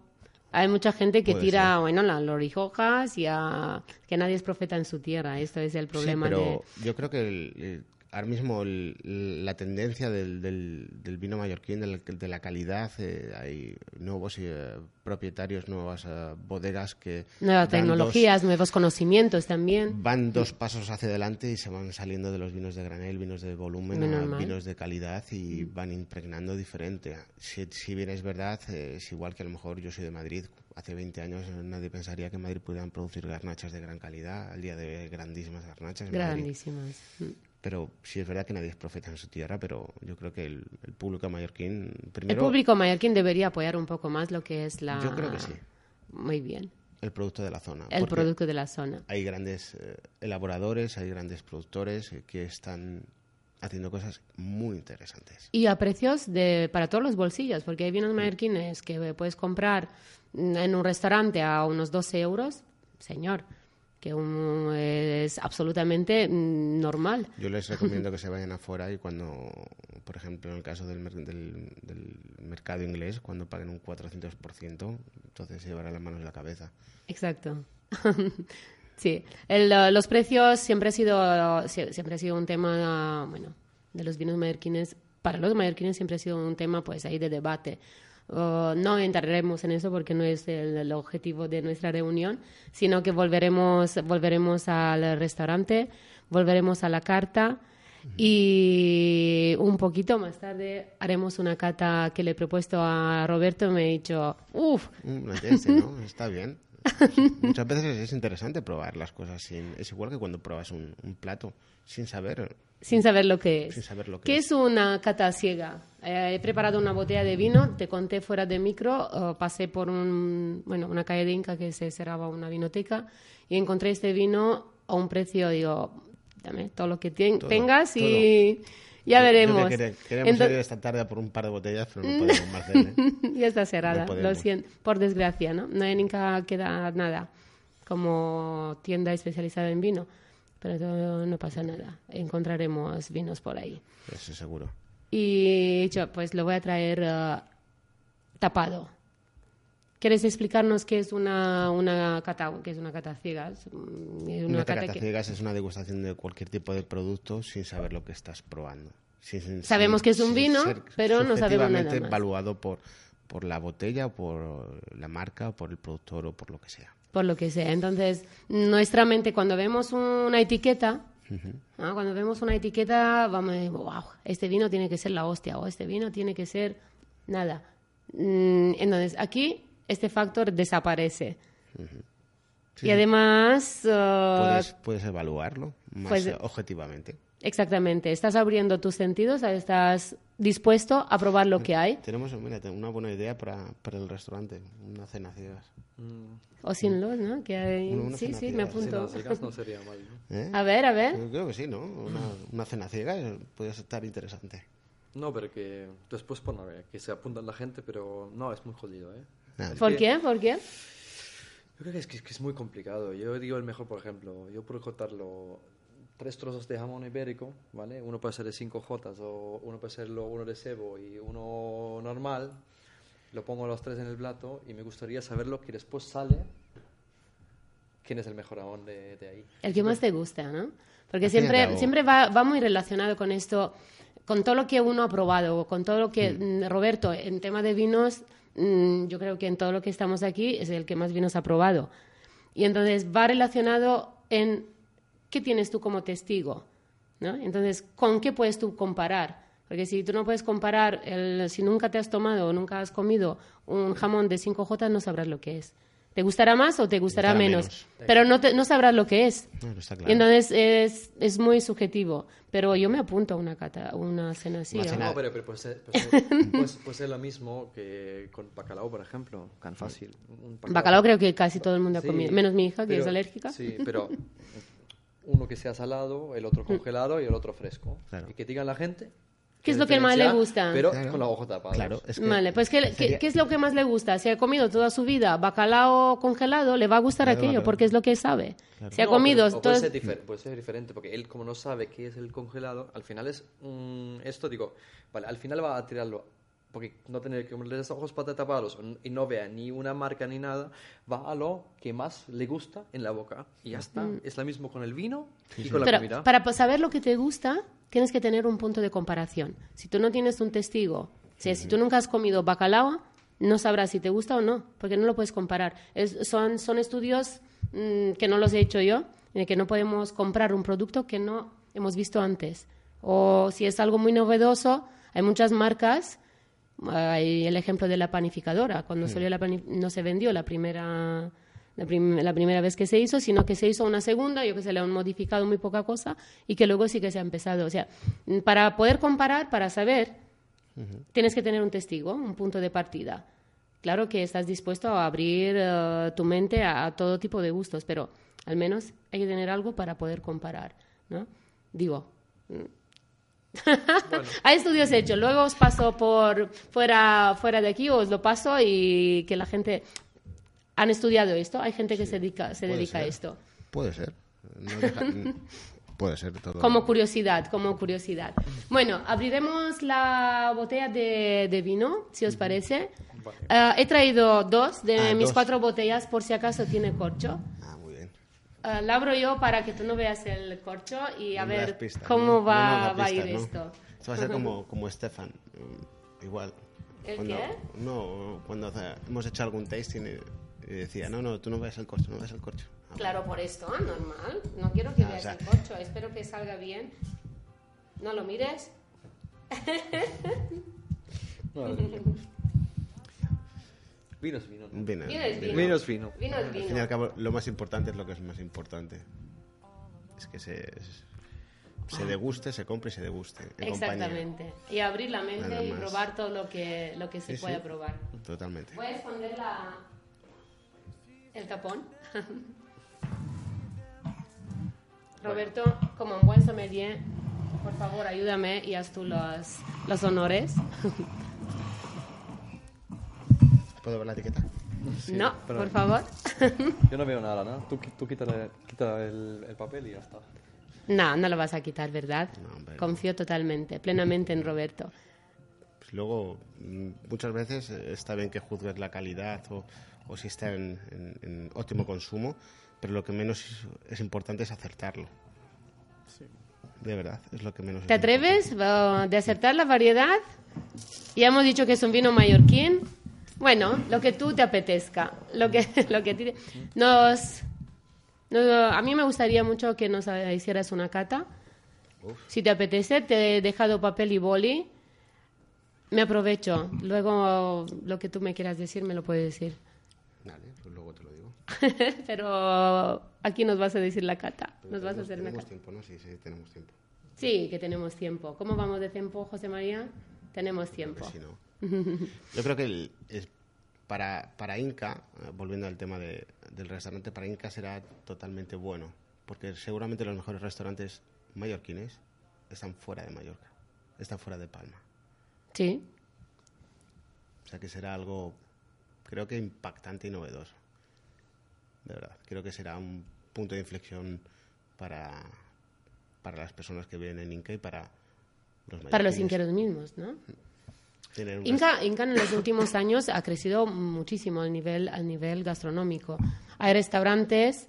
Hay mucha gente que Puede tira, bueno, las lorijojas y a, que nadie es profeta en su tierra. Esto es el problema sí, de... pero yo creo que el- el- ahora mismo el- la tendencia del, del- del vino mallorquín, del- de la calidad, eh, hay nuevos eh, propietarios, nuevas eh, bodegas que Nuevas dos- tecnologías, nuevos conocimientos también. van dos pasos hacia adelante y se van saliendo de los vinos de granel, vinos de volumen, a vinos de calidad y van impregnando diferente. Si, si bien es verdad, es igual que a lo mejor yo soy de Madrid. Hace 20 años nadie pensaría que en Madrid pudieran producir garnachas de gran calidad. Al día de hoy grandísimas garnachas en Madrid. Pero sí es verdad que nadie es profeta en su tierra, pero yo creo que el, el público mallorquín El primero público mallorquín debería apoyar un poco más lo que es la... Yo creo que sí. Muy bien. el producto de la zona. El producto de la zona. Hay grandes eh, elaboradores, hay grandes productores eh, que están haciendo cosas muy interesantes. Y a precios de, para todos los bolsillos, porque hay vinos mallorquines que puedes comprar en un restaurante a unos 12 euros, señor, que es absolutamente mm, normal. Yo les recomiendo que se vayan afuera y cuando, por ejemplo, en el caso del, del, del mercado inglés, cuando paguen un 400%, entonces se llevarán las manos en la cabeza. Exacto. sí, El, los precios siempre ha sido sie- siempre ha sido un tema, bueno, de los vinos mallorquines. Para los mallorquines siempre ha sido un tema, pues, ahí de debate. Uh, no entraremos en eso porque no es el, el objetivo de nuestra reunión, sino que volveremos, volveremos al restaurante, volveremos a la carta y un poquito más tarde haremos una cata que le he propuesto a Roberto. Me ha dicho, uff, ¿no? Está bien. Muchas veces es, es interesante probar las cosas sin... Es igual que cuando pruebas un, un plato sin saber... sin saber lo que es. Sin saber lo que ¿Qué es. es una cata ciega? Eh, he preparado una botella de vino, te conté fuera de micro, eh, pasé por un, bueno, una calle de Inca que se cerraba una vinoteca y encontré este vino a un precio, digo, dame todo lo que Todo, tengas y ya veremos. que quere- queremos Ento- ir esta tarde por un par de botellas, pero no podemos, Marcel, ¿eh? ya está cerrada, No lo siento, por desgracia, ¿no? No en Inca queda nada como tienda especializada en vino, pero no, pasa nada, encontraremos vinos por ahí. Eso seguro. Y yo, pues lo voy a traer eh, tapado. ¿Quieres explicarnos qué es una, una cata, qué es una cata ciega? Es, mm, Una, cata cata que- ciegas es una degustación de cualquier tipo de producto sin saber lo que estás probando. Sin- sin- Sabemos sin- que es un vino, pero no sabemos nada más. evaluado por, por la botella, por la marca, o por el productor o por lo que sea. por lo que sea. Entonces, nuestra mente, cuando vemos una etiqueta, cuando vemos una etiqueta, vamos a decir, wow, este vino tiene que ser la hostia, o este vino tiene que ser nada. Mm, Entonces, aquí este factor desaparece. Sí, y además, uh, Puedes, puedes evaluarlo más pues- objetivamente. exactamente, estás abriendo tus sentidos, estás dispuesto a probar lo que hay, Tenemos mira, una buena idea para, para el restaurante, una cena ciegas. o sin luz, ¿no? Que hay- Una- una sí, cena sí, me apunto. ciegas no sería mal. ¿no? ¿Eh? A ver, a ver. Yo creo que sí, ¿no? Una, una cena ciega puede estar interesante. No, pero que después, bueno, que se apuntan la gente, pero no, es muy jodido, ¿eh? Nada. ¿Por qué? ¿Por qué? Yo creo que es, que es- que es muy complicado. Yo digo el mejor, por ejemplo, yo puedo cortarlo tres trozos de jamón ibérico, ¿vale? Uno puede ser de 5 jotas o uno puede ser lo- uno de cebo y uno normal. Lo pongo los tres en el plato y me gustaría saberlo que después sale quién es el mejor jamón de, de ahí. El que más te gusta, ¿no? Porque al siempre, siempre va, va muy relacionado con esto, con todo lo que uno ha probado, con todo lo que, mm, Roberto, en tema de vinos, mm, yo creo que en todo lo que estamos aquí es el que más vinos ha probado. Y entonces va relacionado en qué tienes tú como testigo, ¿no? Entonces, ¿con qué puedes tú comparar? Porque si tú no puedes comparar, el, si nunca te has tomado o nunca has comido un jamón de 5J, no sabrás lo que es. ¿Te gustará más o te gustará, gustará menos? menos. Pero no, te- no sabrás lo que es. No, está Y claro. entonces es, es muy subjetivo. Pero yo me apunto a una, cata, una cena así. Una ¿eh? cena. No, pero, pero puede, ser, puede, ser, puede- puede ser lo mismo que con bacalao, por ejemplo. Tan fácil. Un Bacalao creo que casi todo el mundo ha Sí, comido. Menos mi hija, que pero- es alérgica. Sí, pero uno que sea salado, el otro congelado y el otro fresco. Claro. Y que digan la gente. ¿Qué es lo que más le gusta? Pero Claro. con la ojo tapada. Claro, es que Vale, pues ¿qué, qué- sería- qué es lo que más le gusta? Si ha comido toda su vida bacalao congelado, le va a gustar Claro, aquello claro. porque es lo que sabe. Si ha No, comido pero- o todo- puede, ser difer- puede ser diferente, porque él, como no sabe qué es el congelado, al final es esto, digo, vale, al final va a tirarlo, porque no tener que comerle los ojos para tapados y no vea ni una marca ni nada, va a lo que más le gusta en la boca. Y ya está. Es lo mismo con el vino y con la Pero comida. para pa- saber lo que te gusta, tienes que tener un punto de comparación. Si tú no tienes un testigo, o sea, si tú nunca has comido bacalao, no sabrás si te gusta o no, porque no lo puedes comparar. Es- son, son estudios mm, que no los he hecho yo, en el que no podemos comprar un producto que no hemos visto antes. O si es algo muy novedoso, hay muchas marcas. Hay el ejemplo de la panificadora. Cuando salió la no se vendió la primera, la, prim- la primera vez que se hizo, sino que se hizo una segunda, yo que sé, le han modificado muy poca cosa y que luego sí que se ha empezado. O sea, mm, para poder comparar, para saber, tienes que tener un testigo, un punto de partida. Claro que estás dispuesto a abrir eh, tu mente a, a todo tipo de gustos, pero al menos hay que tener algo para poder comparar, ¿no? Digo, hay estudios hechos, luego os paso por fuera, fuera de aquí, os lo paso y que la gente han estudiado esto, hay gente que se dedica, se dedica a esto. Puede ser. No deja- puede ser todo. Como curiosidad, como curiosidad. Bueno, abriremos la botella de, de vino, si os parece. Eh, he traído dos de Ah, mis dos. cuatro botellas por si acaso tiene corcho. Ah, Eh, la abro yo para que tú no veas el corcho y a No ver pistas, cómo ¿no? va, No, va a ir esto. Esto va a ser como, como Stefan. mm, Igual. ¿El cuando, qué? No, cuando hemos hecho algún tasting y, decía, no, no, tú no ves el corcho, no ves el corcho. Ah, Claro, por esto, ¿eh? normal. No quiero que Ah, o veas sea- el corcho. Espero que salga bien. No lo mires. No, vino es vino. ¿no? Vino, Vino es vino. Vino es vino. Vino es Al fin y al cabo, lo más importante es lo que es más importante. Es que se, se deguste, se compre y se deguste. En compañía. Exactamente. Y abrir la mente y probar todo lo que, lo que se Sí, pueda sí. probar. Totalmente. Voy a esconder la, el tapón. Roberto, como un buen sommelier, por favor ayúdame y haz tú los, los honores. ¿Puedo ver la etiqueta? no, pero- por favor. Yo no veo nada, ¿no? Tú, tú quítale, quita el, el papel y ya está. no, no lo vas a quitar, ¿verdad? No, hombre, no. Confío totalmente, plenamente en Roberto. Pues luego, mm, muchas veces eh, está bien que juzgues la calidad o, o si está en, en- en óptimo consumo, pero lo que menos es, es importante es acertarlo. De verdad, es lo que menos ¿Te es atreves uh, de acertar la variedad? Ya hemos dicho que es un vino mallorquín. Bueno, lo que tú te apetezca. Lo que, lo que te- nos, no, a mí me gustaría mucho que nos hicieras una cata. Uf. Si te apetece, te he dejado papel y boli. Me aprovecho. Luego, lo que tú me quieras decir, me lo puedes decir. Vale, pues luego te lo digo. Pero aquí nos vas a decir la cata. Nos vas a hacer una tenemos cata. tiempo, ¿no? Sí, sí, tenemos tiempo. Sí, que tenemos tiempo. ¿Cómo vamos de tiempo, José María? Tenemos tiempo. Pues si no. Yo creo que el- es- para, para Inca, eh, volviendo al tema de- del restaurante, para Inca será totalmente bueno, porque seguramente los mejores restaurantes mallorquines están fuera de Mallorca, están fuera de Palma. Sí, O sea que será algo creo que impactante y novedoso. De verdad, creo que será un punto de inflexión para, para las personas que viven en Inca y para los Para los inqueros mismos, ¿no? Inca, Inca en los últimos años ha crecido muchísimo al nivel, al nivel gastronómico. Hay restaurantes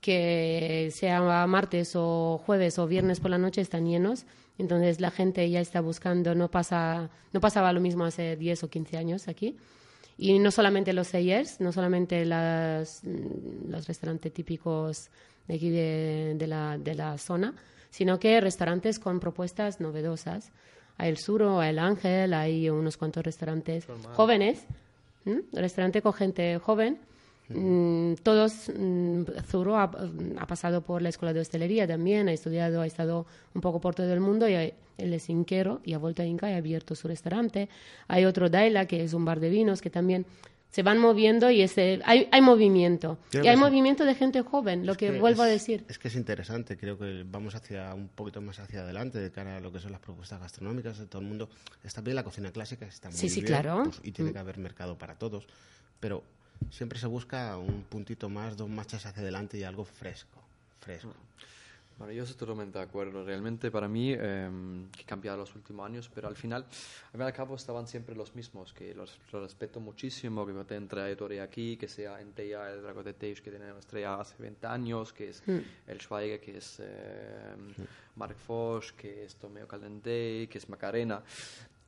que sea martes o jueves o viernes por la noche están llenos, entonces la gente ya está buscando, no, pasa, no pasaba lo mismo hace 10 o 15 años aquí. Y no solamente los sellers, no solamente las, mm, los restaurantes típicos de aquí de, de la, de la zona, sino que restaurantes con propuestas novedosas. El Suro, el Ángel, hay unos cuantos restaurantes jóvenes, ¿m? restaurante con gente joven. Mm, todos, mm, Zuro ha, ha pasado por la escuela de hostelería también, ha estudiado, ha estado un poco por todo el mundo y ha- él es inquero y ha vuelto a Inca y ha abierto su restaurante. Hay otro Daila, que es un bar de vinos, que también se van moviendo y ese, hay, hay movimiento. Creo y hay sí. movimiento de gente joven, lo Es que, vuelvo a decir. Es que es interesante, creo que vamos hacia un poquito más hacia adelante de cara a lo que son las propuestas gastronómicas de todo el mundo. Está bien la cocina clásica, está muy Sí, sí, bien, claro. pues, y tiene Mm. que haber mercado para todos, pero siempre se busca un puntito más, dos marchas hacia adelante y algo fresco, fresco. Bueno, yo estoy totalmente de acuerdo. Realmente para mí, eh, que ha cambiado los últimos años, pero al final, al fin y al cabo, estaban siempre los mismos, que los, los respeto muchísimo, que tienen trayectoria aquí, que sea Enteya, el Drago de Teix, que tiene una estrella hace 20 años, que es el Schweiger, que es eh, Mark Foch, que es Tomeo Calendey, que es Macarena.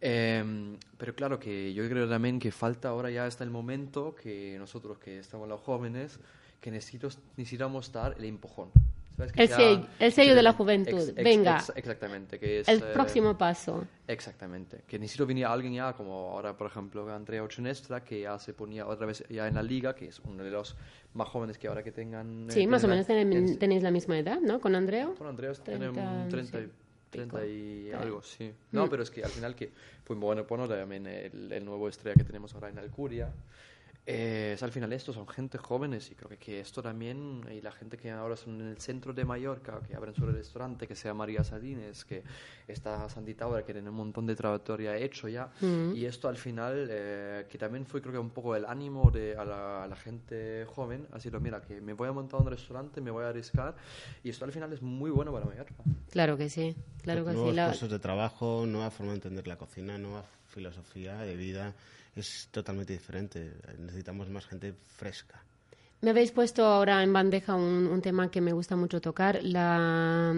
Eh, pero claro que yo creo también que falta ahora ya está el momento que nosotros que estamos los jóvenes que necesitamos dar el empujón. ¿Sabes? Que El sello- el sello de la juventud. ex- Venga. ex- exactamente. Que es, El eh, próximo paso. Exactamente. Que necesito venir alguien ya, como ahora, por ejemplo, Andrea Ochonestra, que ya se ponía otra vez ya en la liga, que es uno de los más jóvenes que ahora que tengan... eh, Sí, más o menos la- tenéis, en- tenéis la misma edad, ¿no? Con Andreo. con Andreas 30, tenemos 30, sí, y- 30 y algo, sí. No, Mm. pero es que al final que fue muy bueno poner también el, el nuevo estrella que tenemos ahora en Alcuria. Eh, es al final estos son gente jóvenes y creo que, que esto también, y la gente que ahora son en el centro de Mallorca, que abren su restaurante, que sea María Sardines, que está Sandy Tower, que tiene un montón de trayectoria hecho ya, Mm. y esto al final, eh, que también fue creo que un poco el ánimo de, a, la, a la gente joven, así lo mira, que me voy a montar un restaurante, me voy a arriesgar, y esto al final es muy bueno para Mallorca. Claro que sí, claro que sí. nuevos La- puestos de trabajo, nueva forma de entender la cocina, nueva filosofía de vida. Es totalmente diferente. Necesitamos más gente fresca. Me habéis puesto ahora en bandeja un, un tema que me gusta mucho tocar, la,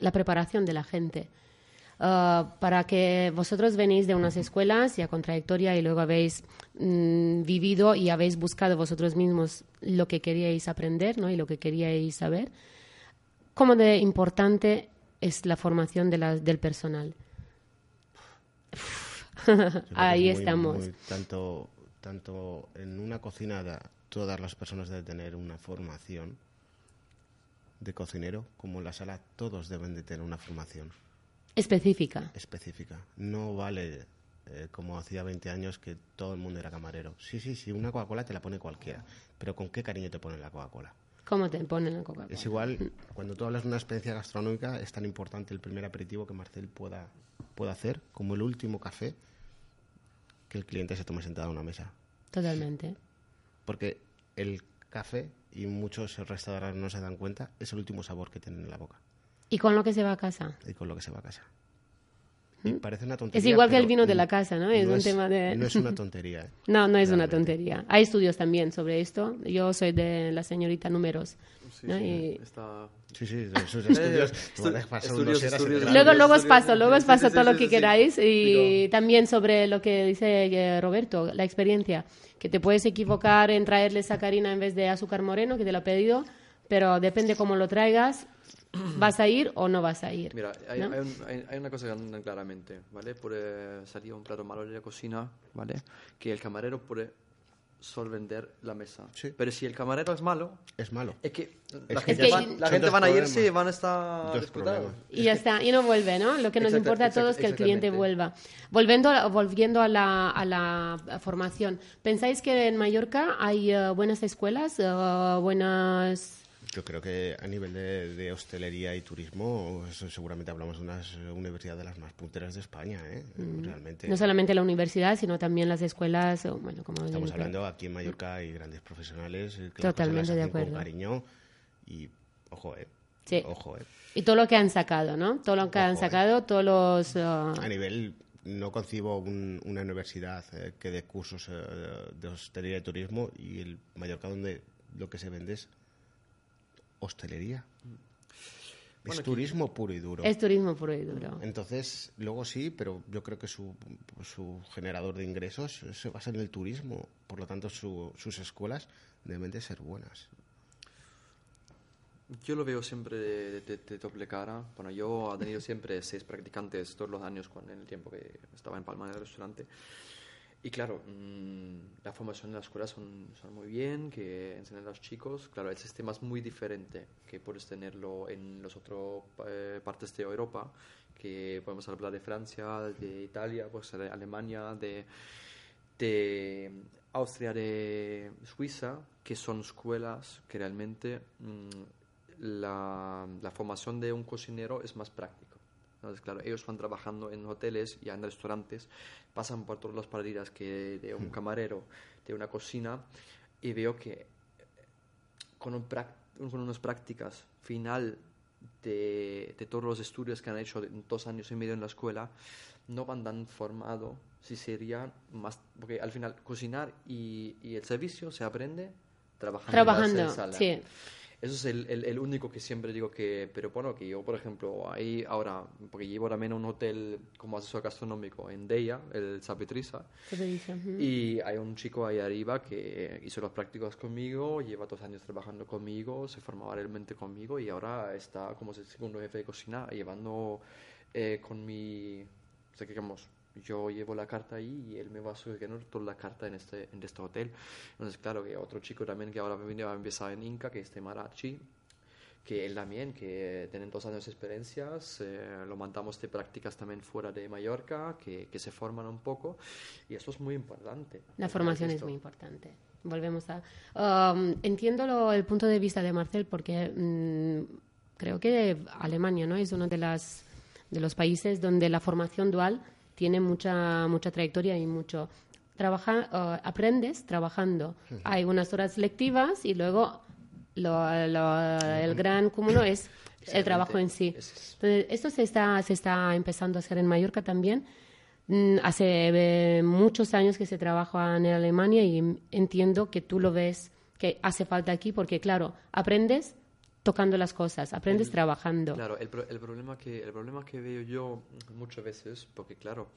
la preparación de la gente. Ah, para que vosotros venís de unas escuelas ya con trayectoria y luego habéis mm, vivido y habéis buscado vosotros mismos lo que queríais aprender ¿no? y lo que queríais saber, ¿cómo de importante es la formación de la- del personal? Ahí es muy, estamos. muy- tanto, tanto en una cocina, da- todas las personas deben tener una formación de cocinero, como en la sala todos deben de tener una formación Específica. específica. No vale eh, como hacía 20 años que todo el mundo era camarero. Sí, sí, sí, una Coca-Cola te la pone cualquiera, pero ¿con qué cariño te ponen la Coca-Cola? ¿Cómo te ponen la Coca-Cola? Es igual, cuando tú hablas de una experiencia gastronómica, es tan importante el primer aperitivo que Marcel pueda, pueda hacer, como el último café que el cliente se tome sentado a una mesa. Totalmente. Porque el café, y muchos restaurantes no se dan cuenta, es el último sabor que tienen en la boca ¿Y con lo que se va a casa? y con lo que se va a casa. Y parece una tontería. Es igual que el vino de la casa, ¿no? Es un tema de- No es una tontería. ¿eh? No, no es una Realmente. tontería. Hay estudios también sobre esto. Yo soy de la señorita Números. Sí, ¿no? sí, Y está... Sí, sí, esos estudios. pasan estudios, estudios, Luego, luego os paso, luego os paso sí, todo sí, lo que sí. queráis. Y Digo- también sobre lo que dice eh, Roberto, la experiencia. Que te puedes equivocar en traerle sacarina en vez de azúcar moreno, que te lo ha pedido, pero depende cómo lo traigas, vas a ir o no vas a ir. Mira, hay, ¿no? hay un- hay- hay una cosa que anda claramente, ¿vale? Puede salir un plato malo de la cocina, ¿vale? Que el camarero puede solvender la mesa. Sí. Pero si el camarero es malo, Es malo. es que Es la que gente, ya va, son- la gente van a irse problemas. y van a estar Dos disputados. Y ya está, y no vuelve, ¿no? Lo que nos Exacta- importa a todos es que el cliente vuelva. Volviendo a, volviendo a la, a la formación, ¿pensáis que en Mallorca hay eh, buenas escuelas, eh, buenas Yo creo que a nivel de, hostelería y turismo, seguramente hablamos de una universidad de las más punteras de España, ¿eh? Realmente. No solamente la universidad, sino también las escuelas, bueno, como Estamos hablando aquí en Mallorca hay grandes profesionales que Totalmente de acuerdo. con cariño y ojo, eh. Sí. Ojo, eh. Y todo lo que han sacado, ¿no? Todo lo que han eh. sacado, todos los... Uh, a nivel no concibo una universidad eh, que dé cursos de hostelería y turismo y el Mallorca donde lo que se vende es hostelería. es turismo puro y duro. Es turismo puro y duro. Entonces, luego sí, pero yo creo que su, su generador de ingresos se basa en el turismo. Por lo tanto, sus escuelas deben de ser buenas. Yo lo veo siempre de, doble cara. Bueno, yo he tenido siempre seis practicantes todos los años con, en el tiempo que estaba en Palma del restaurante. Y claro, mm, la formación en la escuela son, son muy bien, que enseñan a los chicos. Claro, el sistema es muy diferente que puedes tenerlo en las otras eh, partes de Europa, que podemos hablar de Francia, de Italia, pues de Alemania, de, de Austria, de Suiza, que son escuelas que realmente mm, la, la formación de un cocinero es más práctica entonces, claro, ellos van trabajando en hoteles y en restaurantes, pasan por todas las paradas que de un hmm. camarero, de una cocina, y veo que con, un con unas prácticas final de, de, todos los estudios que han hecho en dos años y medio en la escuela, no van tan formado si sería más, porque al final cocinar y, y el servicio se aprende trabajando, trabajando en la sala. Sí. Eso es el, el, único que siempre digo que, pero bueno, que yo, por ejemplo, ahí ahora, porque llevo también un hotel como asesor gastronómico en Deia, el Zapetriza, y hay un chico ahí arriba que hizo los prácticos conmigo, lleva dos años trabajando conmigo, se formaba realmente conmigo y ahora está como segundo jefe de cocina, llevando eh, con mi, o sea, digamos, yo llevo la carta ahí y él me va a solucionar toda la carta en este, en este hotel. Entonces, claro, que otro chico también que ahora va a empezar en Inca, que es de Marachi, que él también, que tienen dos años de experiencias, eh, lo mandamos de prácticas también fuera de Mallorca, que, que, se forman un poco, y eso es muy importante. La formación es muy importante. Volvemos a... Um, entiendo el punto de vista de Marcel, porque mm, creo que Alemania ¿no? es uno de, las, de los países donde la formación dual tiene mucha, mucha trayectoria y mucho. Trabaja, uh, aprendes trabajando. Hay unas horas lectivas y luego lo, el gran cúmulo es el trabajo en sí. Entonces, esto se está, se está empezando a hacer en Mallorca también. Mm, hace eh, muchos años que se trabaja en Alemania y entiendo que tú lo ves que hace falta aquí porque, claro, aprendes tocando las cosas, aprendes trabajando. Claro, el, el, problema que, el problema que veo yo muchas veces, porque claro,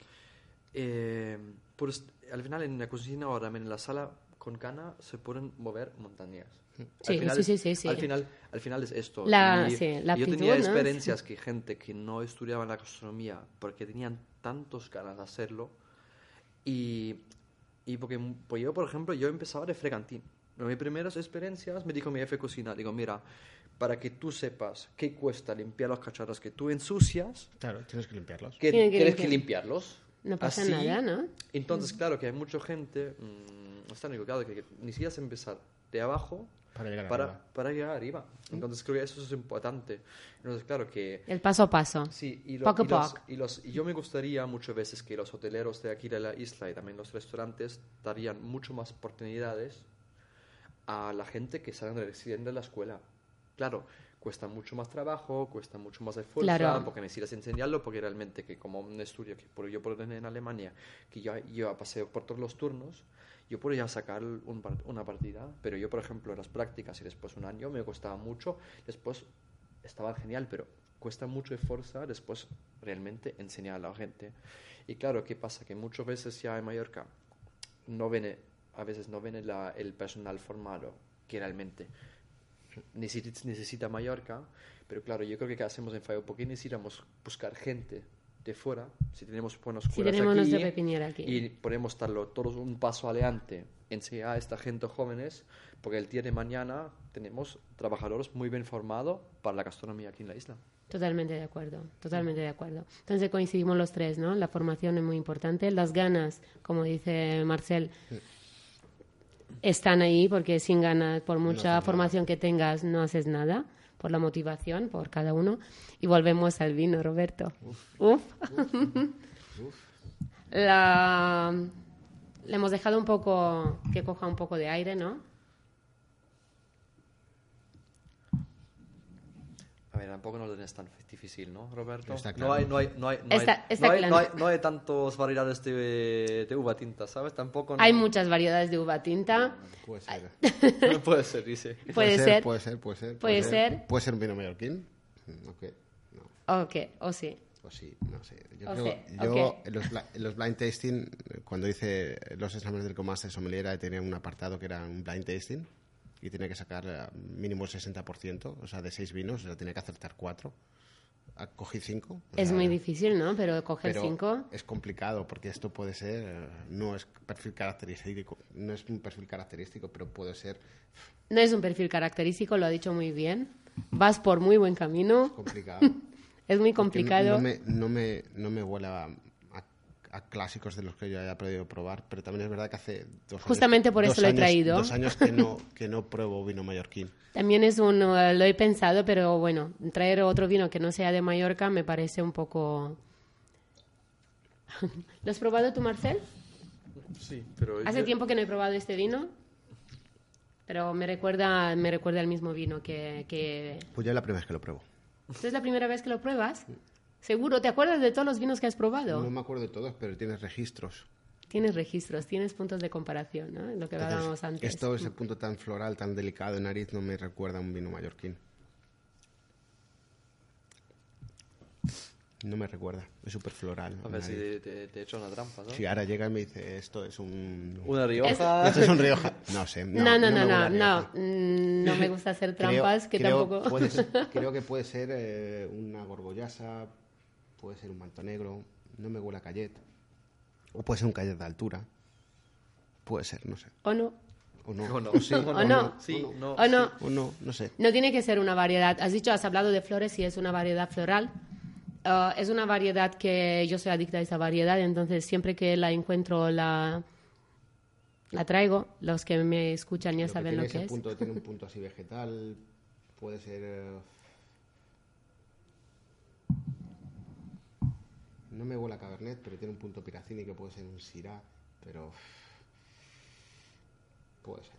eh, pues, al final en la cocina o también en la sala con cana se pueden mover montañas. Sí, sí, sí, sí, Al final, al final es esto. La, sí, la yo tenía experiencias que gente que no estudiaba la gastronomía porque tenían tantos ganas de hacerlo y, y porque pues yo, por ejemplo, yo empezaba de fregantín. En mis primeras experiencias me dijo mi jefe de cocina, digo, mira, para que tú sepas qué cuesta limpiar los cacharros que tú ensucias. Claro, tienes que limpiarlos. Que tienes que limpiarlos. No pasa nada, ¿no? Entonces, claro que hay mucha gente, mmm, está equivocado, que, que necesitas empezar de abajo para llegar para, arriba. Para llegar arriba. Entonces creo que eso es importante. Entonces, claro que... El paso a paso. Sí, y, poco y, los, y, los, y yo me gustaría muchas veces que los hoteleros de aquí de la isla y también los restaurantes darían mucho más oportunidades a la gente que salen recién de la escuela. Claro, cuesta mucho más trabajo, cuesta mucho más esfuerzo, porque necesitas enseñarlo, porque realmente que como un estudio que yo puedo tener en Alemania, que yo, yo pasé por todos los turnos, yo podría sacar una partida, pero yo, por ejemplo, las prácticas y después un año me costaba mucho, después estaba genial, pero cuesta mucho esfuerzo después realmente enseñar a la gente. Y claro, ¿qué pasa? Que muchas veces ya en Mallorca no viene, a veces no viene la, el personal formado, que realmente necesita, necesita Mallorca, pero claro, yo creo que ¿qué hacemos en Fallo? porque necesitamos buscar gente de fuera, si tenemos buenas escuelas si tenemos aquí, aquí, y podemos estarlo todos un paso adelante, enseñar a esta gente jóvenes, porque el día de mañana tenemos trabajadores muy bien formados para la gastronomía aquí en la isla. Totalmente de acuerdo, totalmente de acuerdo. Entonces coincidimos los tres, ¿no? La formación es muy importante, las ganas, como dice Marcel, están ahí porque sin ganas, por mucha formación que tengas, no haces nada, por la motivación, por cada uno. Y volvemos al vino, Roberto. Uf. La- le hemos dejado un poco, que coja un poco de aire, ¿no? A ver, tampoco no lo tienes tan difícil, ¿no, Roberto? Está No hay, no hay, no hay, no hay, está no hay, claro. no hay, no hay tantas variedades de, de uva tinta, ¿sabes? Tampoco no- Hay muchas variedades de uva tinta. Puede ser. no puede ser, dice. Puede ser. Puede ser, puede ser. Puede ser. Puede ser un vino mallorquín. Mm, Ok, no. Ok, o sí. O sí, no sé. Yo O creo, yo ok. en, los, los blind tasting, eh, cuando hice los exámenes del Comaster Sommelier, tenía un apartado que era un blind tasting y tenía que sacar eh, mínimo el 60%, o sea, de seis vinos, o sea, tenía que acertar cuatro. Ah, Cogí cinco. Es sea, muy difícil, ¿no? Pero coger pero cinco. es complicado porque esto puede ser, eh, no es perfil característico, no es un perfil característico, pero puede ser No es un perfil característico, lo ha dicho muy bien. Vas por muy buen camino. complicado. Es muy complicado. No, me, no, me, no me a, clásicos de los que yo haya podido probar, pero también es verdad que hace dos Justamente años, por eso dos lo he años- traído. Dos años que no, que no pruebo vino mallorquín. También es un, lo he pensado, pero bueno, traer otro vino que no sea de Mallorca me parece un poco... ¿Lo has probado tú, Marcel? Sí, pero... Hace tiempo que no he probado este vino, pero me recuerda, me recuerda al mismo vino que, que... Pues ya es la primera vez que lo pruebo. ¿Esta es la primera vez que lo pruebas? ¿Seguro? ¿Te acuerdas de todos los vinos que has probado? No me acuerdo de todos, pero tienes registros. Tienes registros, tienes puntos de comparación, ¿no? Lo que Entonces, hablábamos antes. Esto, ese punto tan floral, tan delicado de nariz, no me recuerda a un vino mallorquín. No me recuerda, es súper floral. A ver si te, te, te he hecho una trampa, ¿no? Si ahora llega y me dice, esto es un... Una Rioja... Esto es un Rioja. No sé. No, No, no, no, no, mm, no me gusta hacer Creo- trampas, que creo tampoco... puede ser- creo que puede ser eh, una gorgollasa, puede ser un manto negro, no me huele a cayet. O puede ser un cayet de altura. Puede ser, no sé. ¿O no? O no. O no. sí, O no. Sí, no. ¿O no? O no, no sé. No tiene que ser una variedad. Has dicho, has hablado de flores y es una variedad floral. Ah, es una variedad que yo soy adicta a esa variedad, entonces siempre que la encuentro la, la traigo. Los que me escuchan ya Lo saben tiene lo ese que es. punto, tiene un punto así vegetal, puede ser... No me huele a Cabernet, pero tiene un punto piracini que puede ser un Syrah, pero... Puede ser.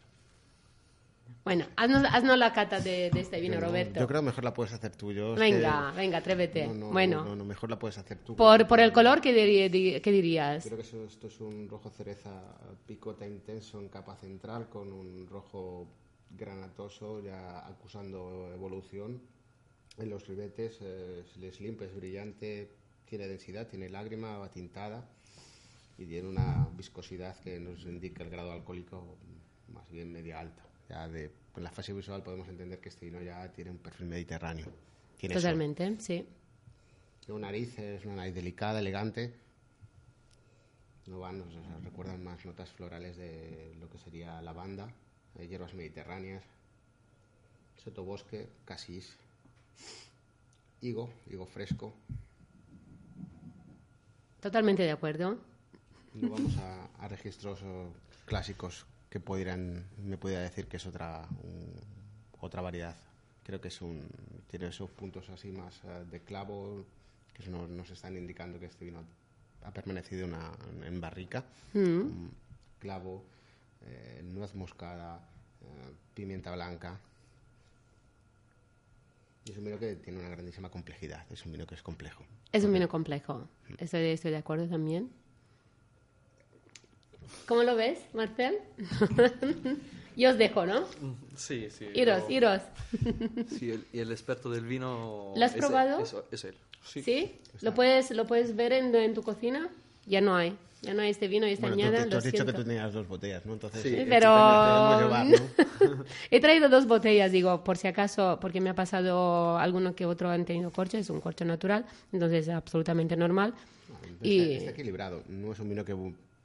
Bueno, haznos, haznos la cata de, de este vino, Yo no- Roberto. Yo creo que mejor la puedes hacer tú. Yo Venga, que- venga, atrévete. No, no, bueno, no, no, mejor la puedes hacer tú. por, por el color, ¿qué, diri- di- qué dirías? Creo que esto es un rojo cereza picota intenso en capa central con un rojo granatoso ya acusando evolución. En los ribetes eh, es limpa, es brillante, tiene densidad, tiene lágrima tintada y tiene una viscosidad que nos indica el grado alcohólico más bien media alta. Ya de, en la fase visual podemos entender que este vino ya tiene un perfil mediterráneo. Tiene. Totalmente, sí. Una nariz, es una nariz delicada, elegante. No van, sea, recuerdan más notas florales de lo que sería lavanda, hierbas mediterráneas, sotobosque, casís, higo, higo fresco. Totalmente de acuerdo. No vamos a, a registros clásicos que pudieran, me pudiera decir que es otra, un- otra variedad. Creo que es un, tiene esos puntos así más eh, de clavo que nos, nos están indicando que este vino ha permanecido una- en barrica. Mm, Clavo, eh, nuez moscada, eh, pimienta blanca. Y es un vino que tiene una grandísima complejidad, es un vino que es complejo. Es un vino complejo. Estoy, estoy de acuerdo también. ¿Cómo lo ves, Marcel? Yo os dejo, ¿no? Sí, sí. Iros, no. iros. Sí, el, y el experto del vino... ¿Lo has es él, probado? Es, es él. ¿Sí? ¿Lo puedes, ¿Lo puedes ver en, en tu cocina? Ya no hay. Ya no hay este vino y esta Bueno, tú, añada. tú lo has dicho que tú tenías dos botellas, ¿no? Entonces, Sí, eh, pero- llevar, ¿no? He traído dos botellas, digo, por si acaso, porque me ha pasado alguno que otro han tenido corcho, es un corcho natural, entonces es absolutamente normal. Y está equilibrado. No es un vino que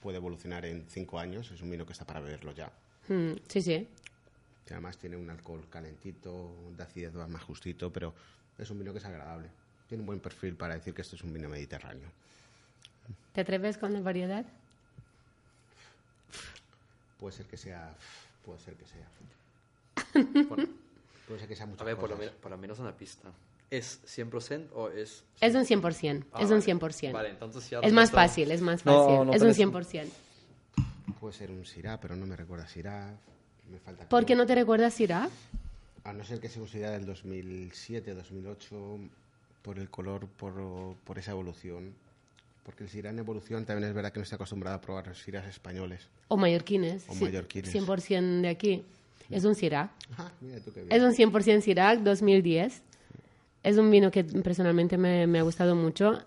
puede evolucionar en cinco años, es un vino que está para beberlo ya. mm, sí, sí. Que además tiene un alcohol calentito, de acidez más justito, pero es un vino que es agradable. Tiene un buen perfil para decir que esto es un vino mediterráneo. ¿Te atreves con la variedad? Puede ser que sea. Puede ser que sea. Bueno, Puede ser que sea muchas a ver, por lo, menos, por lo menos una pista. ¿Es 100% o es...? Es un 100%, Ah, es un vale. 100%. Vale, entonces ya es más fácil, es más No, fácil. no, es pero un es- 100%. Puede ser un Syrah, pero no me recuerda Syrah. Me falta. ¿Por qué no te recuerdas Syrah? A no ser que sea un Syrah del 2007, 2008, por el color, por, por esa evolución. Porque el Syrah en evolución también es verdad que no está acostumbrado a probar los españoles. O mallorquines. O sí, mallorquines. 100% de aquí. Es un Syrah. Ah, mira tú qué bien. Es un 100% Syrah 2010. Es un vino que personalmente me, me ha gustado mucho.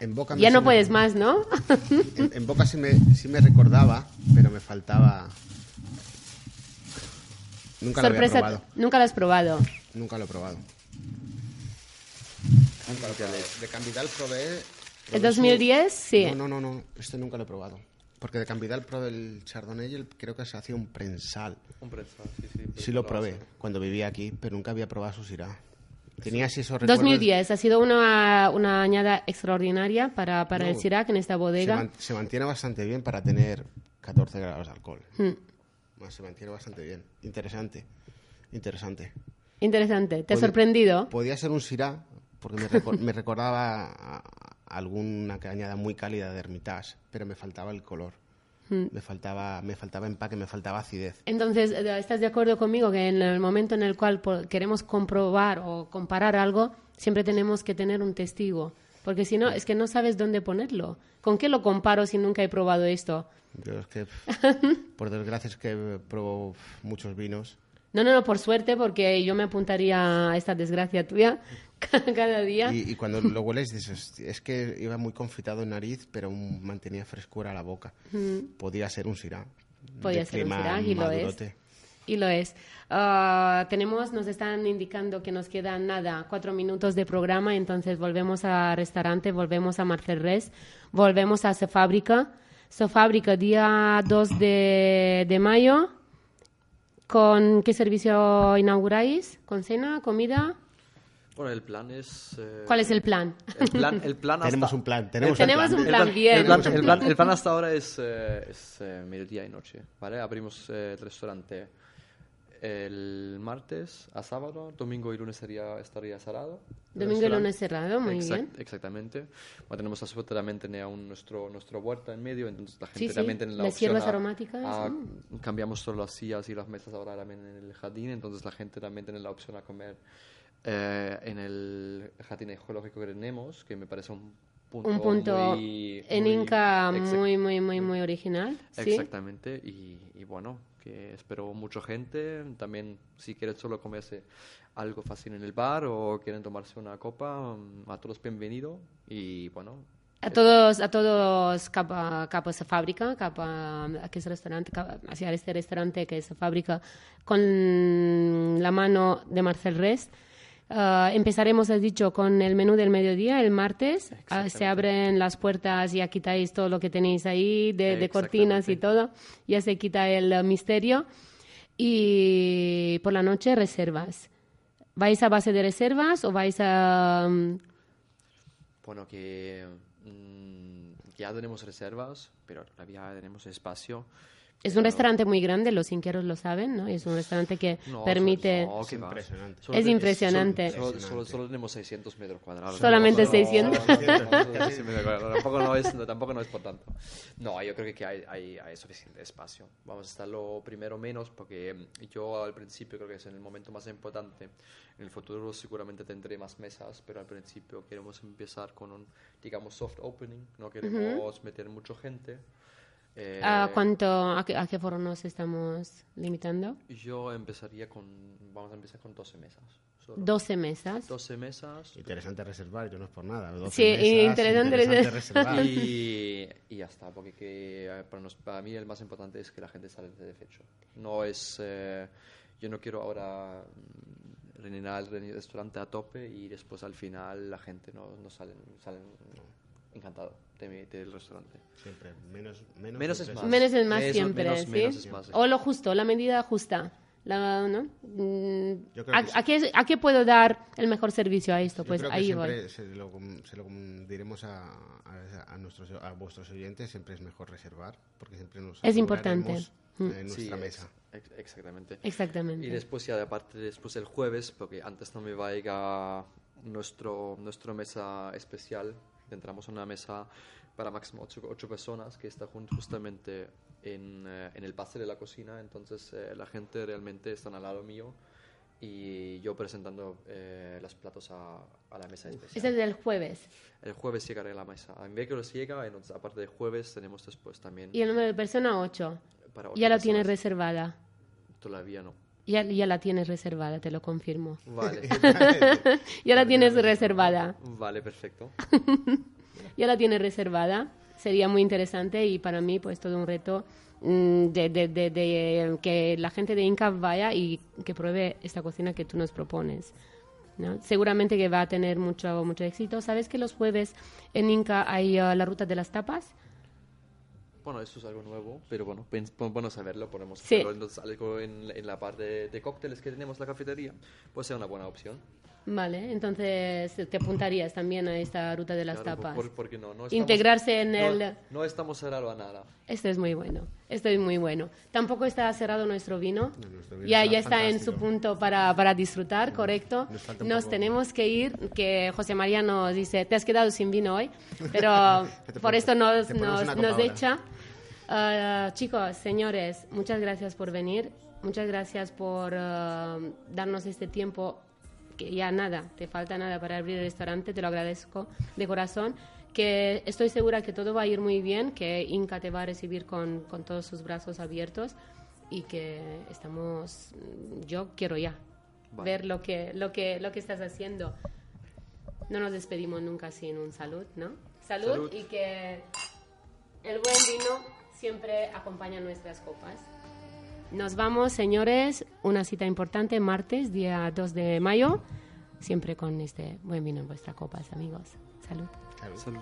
En boca me- Ya no me- puedes más, ¿no? En, en boca sí me, sí me recordaba, pero me faltaba. Nunca lo había probado. nunca lo has probado. Nunca lo he probado. Nunca lo he probado. De Camvidal probé. ¿El probé 2010? su- Sí. No, no, no, no. Este nunca lo he probado. Porque de Camvidal probé el Chardonnay y el- creo que se hacía un prensal. Un prensado, sí, sí. Sí lo probé cuando vivía aquí, pero nunca había probado su Syrah. Tenía así esos recuerdos. 2010 ha sido una, una añada extraordinaria para, para el No, Syrah en esta Se, bodega. man- se mantiene bastante bien para tener 14 grados de alcohol. Mm. Se mantiene bastante bien. Interesante. Interesante. Interesante. ¿Te ha sorprendido? Podía ser un Syrah, porque me, recor- me recordaba a alguna cañada muy cálida de Hermitage, pero me faltaba el color. Mm. Me faltaba, me faltaba empaque, me faltaba acidez. Entonces, eh, ¿estás de acuerdo conmigo que en el momento en el cual queremos comprobar o comparar algo, siempre tenemos que tener un testigo? Porque si no, es que no sabes dónde ponerlo. ¿Con qué lo comparo si nunca he probado esto? Yo es que, por desgracia, es que pruebo muchos vinos. No, no, no, por suerte, porque yo me apuntaría a esta desgracia tuya cada día. Y, y cuando lo hueles dices, "Hostia, es que iba muy confitado en nariz, pero aún mantenía frescura a la boca. Podía ser un. Mm. Podía ser un Syrah y lo es. madurote. Y lo es. Ah, tenemos, nos están indicando que nos quedan nada, cuatro minutos de programa, entonces volvemos al restaurante, volvemos a Marcerres, volvemos a Sofábrica. Sofábrica, día 2 de, de mayo. ¿Con qué servicio inauguráis? ¿Con cena? ¿Comida? Bueno, el plan es... eh, ¿Cuál es el plan? El plan, el plan hasta... Tenemos un plan, tenemos, Tenemos un un plan. plan bien. El plan, el plan- el plan hasta ahora es, eh, es eh, mediodía y noche, ¿vale? Abrimos eh, el restaurante el martes a sábado, domingo y lunes sería, estaría cerrado. el Domingo y lunes cerrado, muy Exact- bien. Exactamente. Bueno, tenemos la suerte también tener un, nuestro, nuestro huerta en medio, entonces la gente Sí, sí, también tiene la las opción hierbas a- aromáticas, a- mm. Cambiamos solo las sillas y las mesas ahora también en el jardín, entonces la gente también tiene la opción a comer eh, en el jardín ecológico que tenemos, que me parece un punto, Un punto muy- en muy- Inca muy, muy, muy, muy original. ¿sí? Exactamente, y, y bueno, que espero mucha gente. También, si quieren solo comerse algo fácil en el bar o quieren tomarse una copa, mm, a todos bienvenido. Y bueno, A todos, a todos capa, capa esa fábrica, capa a que es restaurante, capa- hacia este restaurante que es fábrica con la mano de Marcel Rest. Ah, empezaremos, has dicho, con el menú del mediodía el martes. Ah, se abren las puertas, ya quitáis todo lo que tenéis ahí de, de cortinas y todo. Ya se quita el eh, misterio. Y por la noche reservas. ¿Vais a base de reservas o vais a...? mm, bueno, que mm, ya tenemos reservas, pero todavía tenemos espacio. Es un restaurante muy grande, los inquieros lo saben, ¿no? Es un restaurante que No, permite... no, que va. impresionante. Solo Es te- impresionante. Solo, solo- solo- solo tenemos 600 metros cuadrados. Solamente Tampoco- 600. no, no, no, no, casi metros cuadrados. Tampoco no es, no, tampoco no es por tanto. No, yo creo que hay, hay, hay suficiente espacio. Vamos a estarlo primero menos porque yo al principio creo que es en el momento más importante. En el futuro seguramente tendré más mesas, pero al principio queremos empezar con un, digamos, soft opening. No queremos meter mucha gente. Eh, ¿A cuánto, a qué, a qué foro nos estamos limitando? Yo empezaría con, vamos a empezar con 12 mesas. solo. 12 mesas. 12 mesas. Interesante reservar, yo no es por nada. 12 Sí, mesas, interesante reservar. Y, y ya está, porque que, para, nos- para mí el más importante es que la gente sale satisfecho. No es, eh, yo no quiero ahora mm, rellenar el restaurante a tope y después al final la gente no, no sale, salen encantado de del restaurante. Siempre, menos, menos, Menos es más. Menos es más siempre, menos- ¿sí? menos es más. O lo justo, la medida justa. La, ¿no? Mm, Yo creo ¿A, que sí. a qué, ¿A qué puedo dar el mejor servicio a esto? Yo Pues creo que ahí voy. siempre se lo, se lo diremos a, a- a nuestros, a vuestros oyentes, siempre es mejor reservar, porque siempre nos Es importante. en nuestra Sí, mesa. ex- ex- exactamente. Exactamente. Y después ya aparte después el jueves, porque antes no me va a llegar nuestro, nuestro mesa especial, tendremos una mesa para máximo ocho, ocho personas que está justamente en, eh, en el pase de la cocina, entonces eh, la gente realmente está al lado mío y yo presentando eh, los platos a, a la mesa especial. Es del jueves. El jueves llegaré a la mesa. A miércoles llega, entonces aparte de jueves tenemos después también Y el número de persona 8. para ocho Ya la tienes reservada. Todavía no. Ya, ya la tienes reservada, te lo confirmo. Vale, Ya la tienes reservada. vale, perfecto. Ya la tienes reservada. Sería muy interesante y para mí pues todo un reto mm, de, de- de- de que la gente de Inca vaya y que pruebe esta cocina que tú nos propones. ¿no? Seguramente que va a tener mucho, mucho éxito. ¿Sabes que los jueves en Inca hay uh, la ruta de las tapas? Bueno, eso es algo nuevo, pero bueno, bueno saberlo, podemos Sí. hacerlo en, en la parte de, cócteles que tenemos en la cafetería, puede ser una buena opción. Vale, entonces te apuntarías también a esta ruta de las Claro, tapas. por- porque no, no estamos- Integrarse en no- el... No estamos cerrados a nada. Esto es muy bueno, esto es muy bueno. Tampoco está cerrado nuestro vino. nuestro vino ya está ya está en su punto para, para disfrutar, correcto. nos Nos tenemos que ir, que José María nos dice, te has quedado sin vino hoy, pero por esto nos, nos, nos echa. Ah, chicos, señores, muchas gracias por venir, muchas gracias por ah, darnos este tiempo que ya nada, te falta nada para abrir el restaurante, te lo agradezco de corazón, que estoy segura que todo va a ir muy bien, que Inca te va a recibir con, con todos sus brazos abiertos y que estamos, yo quiero ya Vale. ver lo que, lo, que, lo que estás haciendo. No nos despedimos nunca sin un salud, ¿no? Salud, Salud. y que el buen vino siempre acompaña nuestras copas. Nos vamos, señores una cita importante, martes, día 2 de mayo, siempre con este buen vino en vuestras copas, amigos. Salud. Salud.